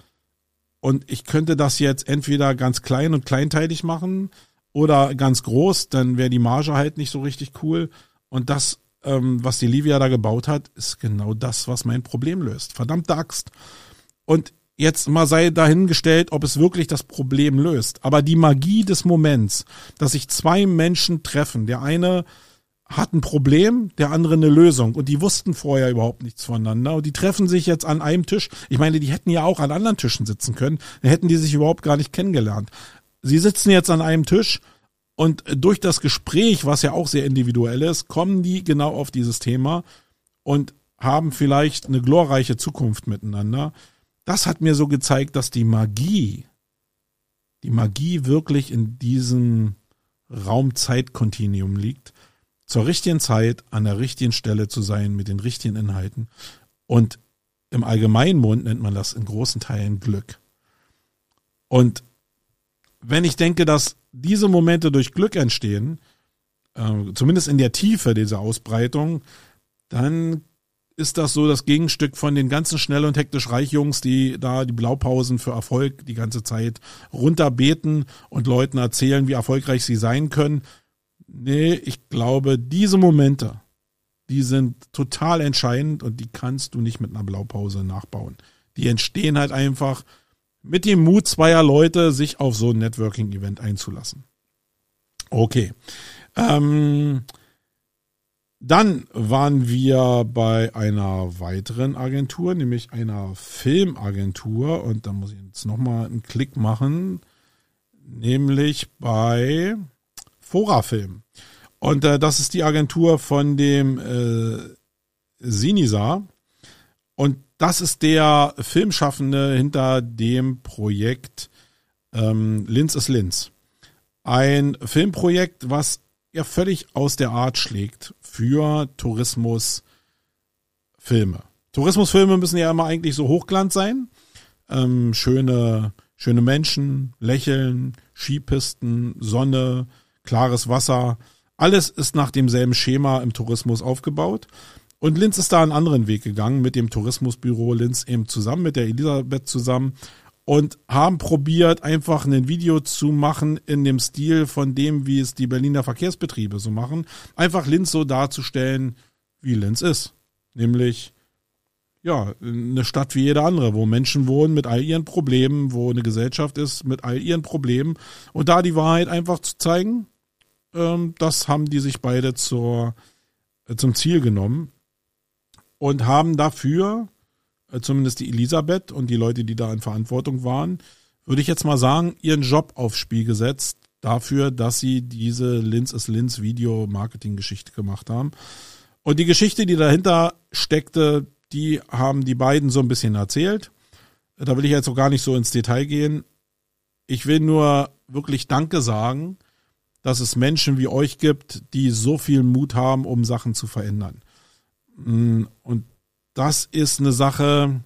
und ich könnte das jetzt entweder ganz klein und kleinteilig machen oder ganz groß, dann wäre die Marge halt nicht so richtig cool. Und das, ähm, was die Livia da gebaut hat, ist genau das, was mein Problem löst. Verdammte Axt. Und jetzt mal sei dahingestellt, ob es wirklich das Problem löst. Aber die Magie des Moments, dass sich zwei Menschen treffen, der eine hat ein Problem, der andere eine Lösung und die wussten vorher überhaupt nichts voneinander und die treffen sich jetzt an einem Tisch. Ich meine, die hätten ja auch an anderen Tischen sitzen können, dann hätten die sich überhaupt gar nicht kennengelernt. Sie sitzen jetzt an einem Tisch und durch das Gespräch, was ja auch sehr individuell ist, kommen die genau auf dieses Thema und haben vielleicht eine glorreiche Zukunft miteinander das hat mir so gezeigt, dass die Magie, die Magie wirklich in diesem Raum-Zeit-Kontinuum liegt, zur richtigen Zeit an der richtigen Stelle zu sein mit den richtigen Inhalten. Und im allgemeinen Mund nennt man das in großen Teilen Glück. Und wenn ich denke, dass diese Momente durch Glück entstehen, äh, zumindest in der Tiefe dieser Ausbreitung, dann ist das so das Gegenstück von den ganzen schnell und hektisch Reichjungs, die da die Blaupausen für Erfolg die ganze Zeit runterbeten und Leuten erzählen, wie erfolgreich sie sein können. Nee, ich glaube, diese Momente, die sind total entscheidend und die kannst du nicht mit einer Blaupause nachbauen. Die entstehen halt einfach mit dem Mut zweier Leute, sich auf so ein Networking-Event einzulassen. Okay. Ähm, dann waren wir bei einer weiteren Agentur, nämlich einer Filmagentur. Und da muss ich jetzt nochmal einen Klick machen, nämlich bei Forafilm. Und äh, das ist die Agentur von dem äh, Sinisa. Und das ist der Filmschaffende hinter dem Projekt ähm, Linz ist Linz. Ein Filmprojekt, was ja völlig aus der Art schlägt für Tourismus Tourismusfilme. Tourismusfilme müssen ja immer eigentlich so Hochglanz sein. Ähm, schöne, schöne Menschen, Lächeln, Skipisten, Sonne, klares Wasser. Alles ist nach demselben Schema im Tourismus aufgebaut. Und Linz ist da einen anderen Weg gegangen mit dem Tourismusbüro Linz eben zusammen, mit der Elisabeth zusammen und haben probiert, einfach ein Video zu machen in dem Stil von dem, wie es die Berliner Verkehrsbetriebe so machen. Einfach Linz so darzustellen, wie Linz ist. Nämlich, ja, eine Stadt wie jede andere, wo Menschen wohnen mit all ihren Problemen, wo eine Gesellschaft ist mit all ihren Problemen. Und da die Wahrheit einfach zu zeigen, ähm, das haben die sich beide zur, äh, zum Ziel genommen und haben dafür, äh, zumindest die Elisabeth und die Leute, die da in Verantwortung waren, würde ich jetzt mal sagen, ihren Job aufs Spiel gesetzt dafür, dass sie diese Linz ist Linz Video Marketing Geschichte gemacht haben. Und die Geschichte, die dahinter steckte, die haben die beiden so ein bisschen erzählt. Da will ich jetzt auch gar nicht so ins Detail gehen. Ich will nur wirklich Danke sagen, dass es Menschen wie euch gibt, die so viel Mut haben, um Sachen zu verändern. Mm, und das ist eine Sache,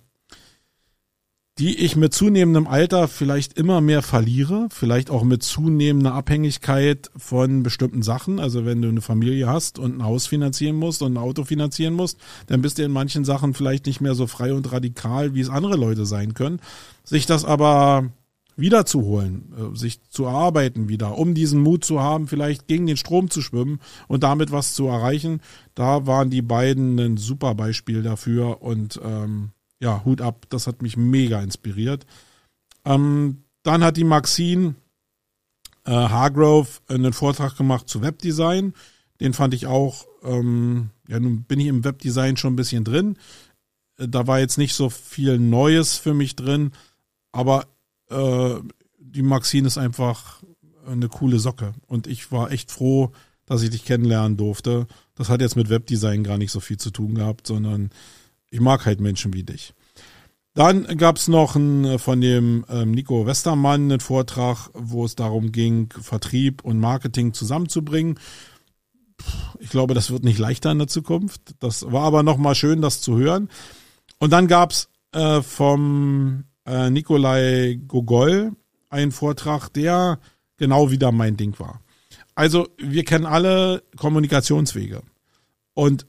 die ich mit zunehmendem Alter vielleicht immer mehr verliere, vielleicht auch mit zunehmender Abhängigkeit von bestimmten Sachen. Also wenn du eine Familie hast und ein Haus finanzieren musst und ein Auto finanzieren musst, dann bist du in manchen Sachen vielleicht nicht mehr so frei und radikal, wie es andere Leute sein können. Sich das aber wiederzuholen, äh, sich zu erarbeiten wieder, um diesen Mut zu haben, vielleicht gegen den Strom zu schwimmen und damit was zu erreichen. Da waren die beiden ein super Beispiel dafür und ähm, ja, Hut ab, das hat mich mega inspiriert. Ähm, dann hat die Maxine äh, Hargrove einen Vortrag gemacht zu Webdesign. Den fand ich auch, ähm, ja, nun bin ich im Webdesign schon ein bisschen drin. Äh, da war jetzt nicht so viel Neues für mich drin, aber äh, die Maxine ist einfach eine coole Socke. Und ich war echt froh, dass ich dich kennenlernen durfte. Das hat jetzt mit Webdesign gar nicht so viel zu tun gehabt, sondern ich mag halt Menschen wie dich. Dann gab's noch einen, von dem ähm, Nico Westermann einen Vortrag, wo es darum ging, Vertrieb und Marketing zusammenzubringen. Ich glaube, das wird nicht leichter in der Zukunft. Das war aber nochmal schön, das zu hören. Und dann gab's äh, vom äh, Nikolai Gogol einen Vortrag, der genau wieder mein Ding war. Also wir kennen alle Kommunikationswege. Und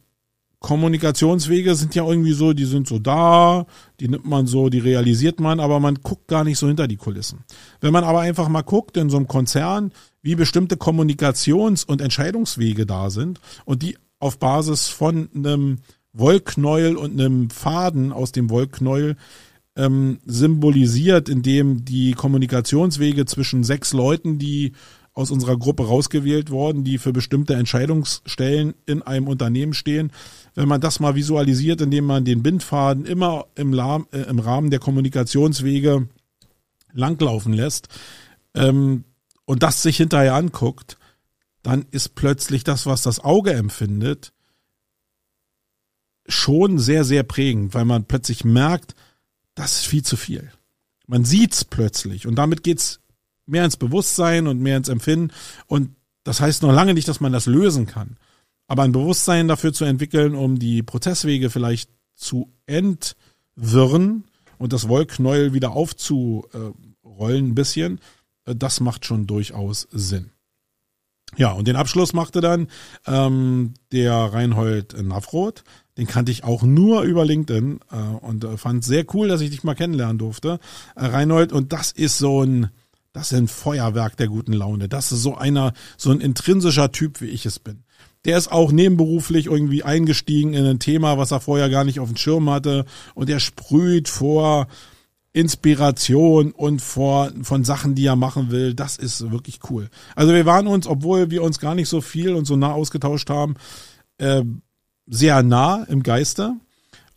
Kommunikationswege sind ja irgendwie so, die sind so da, die nimmt man so, die realisiert man, aber man guckt gar nicht so hinter die Kulissen. Wenn man aber einfach mal guckt in so einem Konzern, wie bestimmte Kommunikations- und Entscheidungswege da sind und die auf Basis von einem Wollknäuel und einem Faden aus dem Wollknäuel ähm, symbolisiert, indem die Kommunikationswege zwischen sechs Leuten, die aus unserer Gruppe rausgewählt worden, die für bestimmte Entscheidungsstellen in einem Unternehmen stehen. Wenn man das mal visualisiert, indem man den Bindfaden immer im, äh, im Rahmen der Kommunikationswege langlaufen lässt ähm, und das sich hinterher anguckt, dann ist plötzlich das, was das Auge empfindet, schon sehr, sehr prägend, weil man plötzlich merkt, das ist viel zu viel. Man sieht's plötzlich und damit geht's mehr ins Bewusstsein und mehr ins Empfinden und das heißt noch lange nicht, dass man das lösen kann. Aber ein Bewusstsein dafür zu entwickeln, um die Prozesswege vielleicht zu entwirren und das Wollknäuel wieder aufzurollen ein bisschen, äh, das macht schon durchaus Sinn. Ja, und den Abschluss machte dann ähm, der Reinhold Navroth. Den kannte ich auch nur über LinkedIn äh, und äh, fand sehr cool, dass ich dich mal kennenlernen durfte. Äh, Reinhold, und das ist so ein, das ist ein Feuerwerk der guten Laune. Das ist so einer, so ein intrinsischer Typ, wie ich es bin. Der ist auch nebenberuflich irgendwie eingestiegen in ein Thema, was er vorher gar nicht auf dem Schirm hatte. Und er sprüht vor Inspiration und vor, von Sachen, die er machen will. Das ist wirklich cool. Also wir waren uns, obwohl wir uns gar nicht so viel und so nah ausgetauscht haben, äh, sehr nah im Geiste.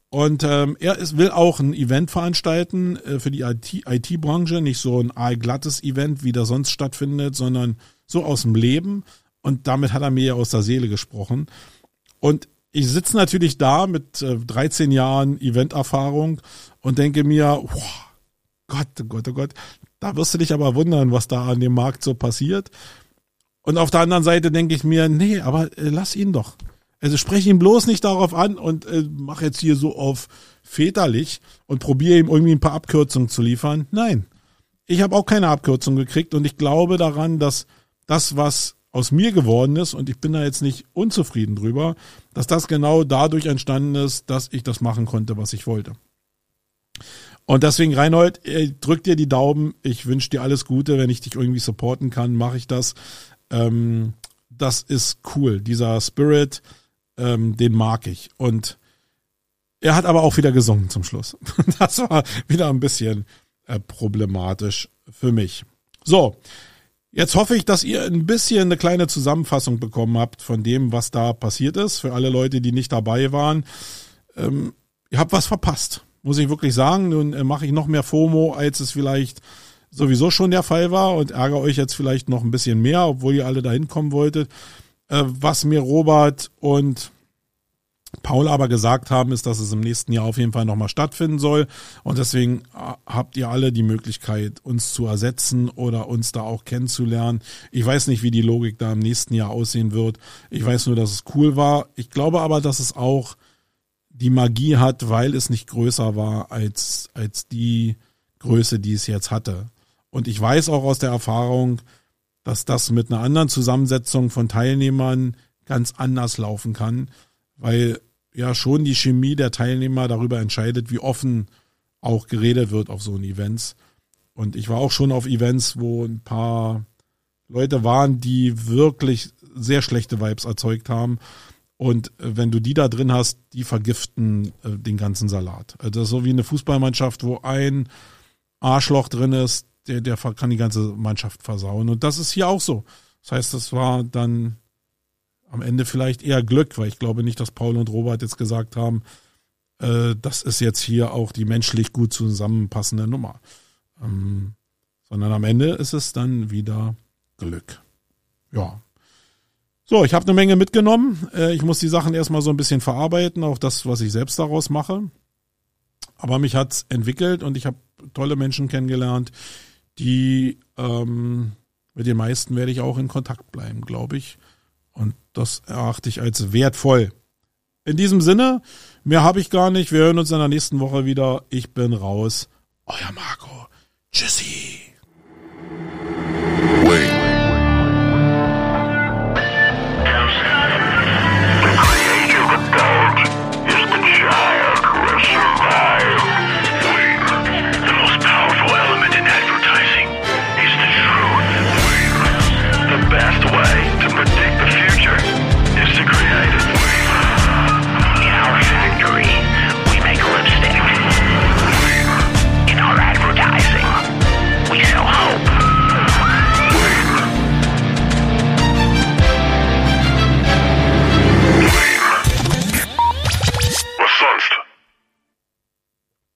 Und ähm, er ist, will auch ein Event veranstalten äh, für die IT-Branche, IT nicht so ein allglattes Event, wie das sonst stattfindet, sondern so aus dem Leben. Und damit hat er mir ja aus der Seele gesprochen. Und ich sitze natürlich da mit äh, 13 Jahren Eventerfahrung und denke mir, wow, Gott, oh Gott, oh Gott, da wirst du dich aber wundern, was da an dem Markt so passiert. Und auf der anderen Seite denke ich mir, nee, aber äh, lass ihn doch. Also spreche ihn bloß nicht darauf an und äh, mach jetzt hier so auf väterlich und probiere ihm irgendwie ein paar Abkürzungen zu liefern. Nein, ich habe auch keine Abkürzung gekriegt und ich glaube daran, dass das, was aus mir geworden ist, und ich bin da jetzt nicht unzufrieden drüber, dass das genau dadurch entstanden ist, dass ich das machen konnte, was ich wollte. Und deswegen, Reinhold, drück dir die Daumen. Ich wünsche dir alles Gute. Wenn ich dich irgendwie supporten kann, mache ich das. Ähm, das ist cool. Dieser Spirit, ähm, den mag ich. Und er hat aber auch wieder gesungen zum Schluss. [laughs] Das war wieder ein bisschen äh, problematisch für mich. So, Jetzt hoffe ich, dass ihr ein bisschen eine kleine Zusammenfassung bekommen habt von dem, was da passiert ist. Für alle Leute, die nicht dabei waren. Ähm, ihr habt was verpasst, muss ich wirklich sagen. Nun äh, mache ich noch mehr FOMO, als es vielleicht sowieso schon der Fall war und ärgere euch jetzt vielleicht noch ein bisschen mehr, obwohl ihr alle dahin kommen wolltet. Äh, was mir Robert und Paul aber gesagt haben, ist, dass es im nächsten Jahr auf jeden Fall nochmal stattfinden soll. Und deswegen äh, habt ihr alle die Möglichkeit, uns zu ersetzen oder uns da auch kennenzulernen. Ich weiß nicht, wie die Logik da im nächsten Jahr aussehen wird. Ich weiß nur, dass es cool war. Ich glaube aber, dass es auch die Magie hat, weil es nicht größer war als, als die Größe, die es jetzt hatte. Und ich weiß auch aus der Erfahrung, dass das mit einer anderen Zusammensetzung von Teilnehmern ganz anders laufen kann weil ja schon die Chemie der Teilnehmer darüber entscheidet, wie offen auch geredet wird auf so einen Events. Und ich war auch schon auf Events, wo ein paar Leute waren, die wirklich sehr schlechte Vibes erzeugt haben. Und äh, wenn du die da drin hast, die vergiften äh, den ganzen Salat. Also so wie eine Fußballmannschaft, wo ein Arschloch drin ist, der, der kann die ganze Mannschaft versauen. Und das ist hier auch so. Das heißt, das war dann am Ende vielleicht eher Glück, weil ich glaube nicht, dass Paul und Robert jetzt gesagt haben, äh, das ist jetzt hier auch die menschlich gut zusammenpassende Nummer. Ähm, sondern am Ende ist es dann wieder Glück. Ja. So, ich habe eine Menge mitgenommen. Äh, ich muss die Sachen erstmal so ein bisschen verarbeiten, auch das, was ich selbst daraus mache. Aber mich hat's entwickelt und ich habe tolle Menschen kennengelernt, die ähm, mit den meisten werde ich auch in Kontakt bleiben, glaube ich. Und das erachte ich als wertvoll. In diesem Sinne, mehr habe ich gar nicht. Wir hören uns in der nächsten Woche wieder. Ich bin raus. Euer Marco. Tschüssi.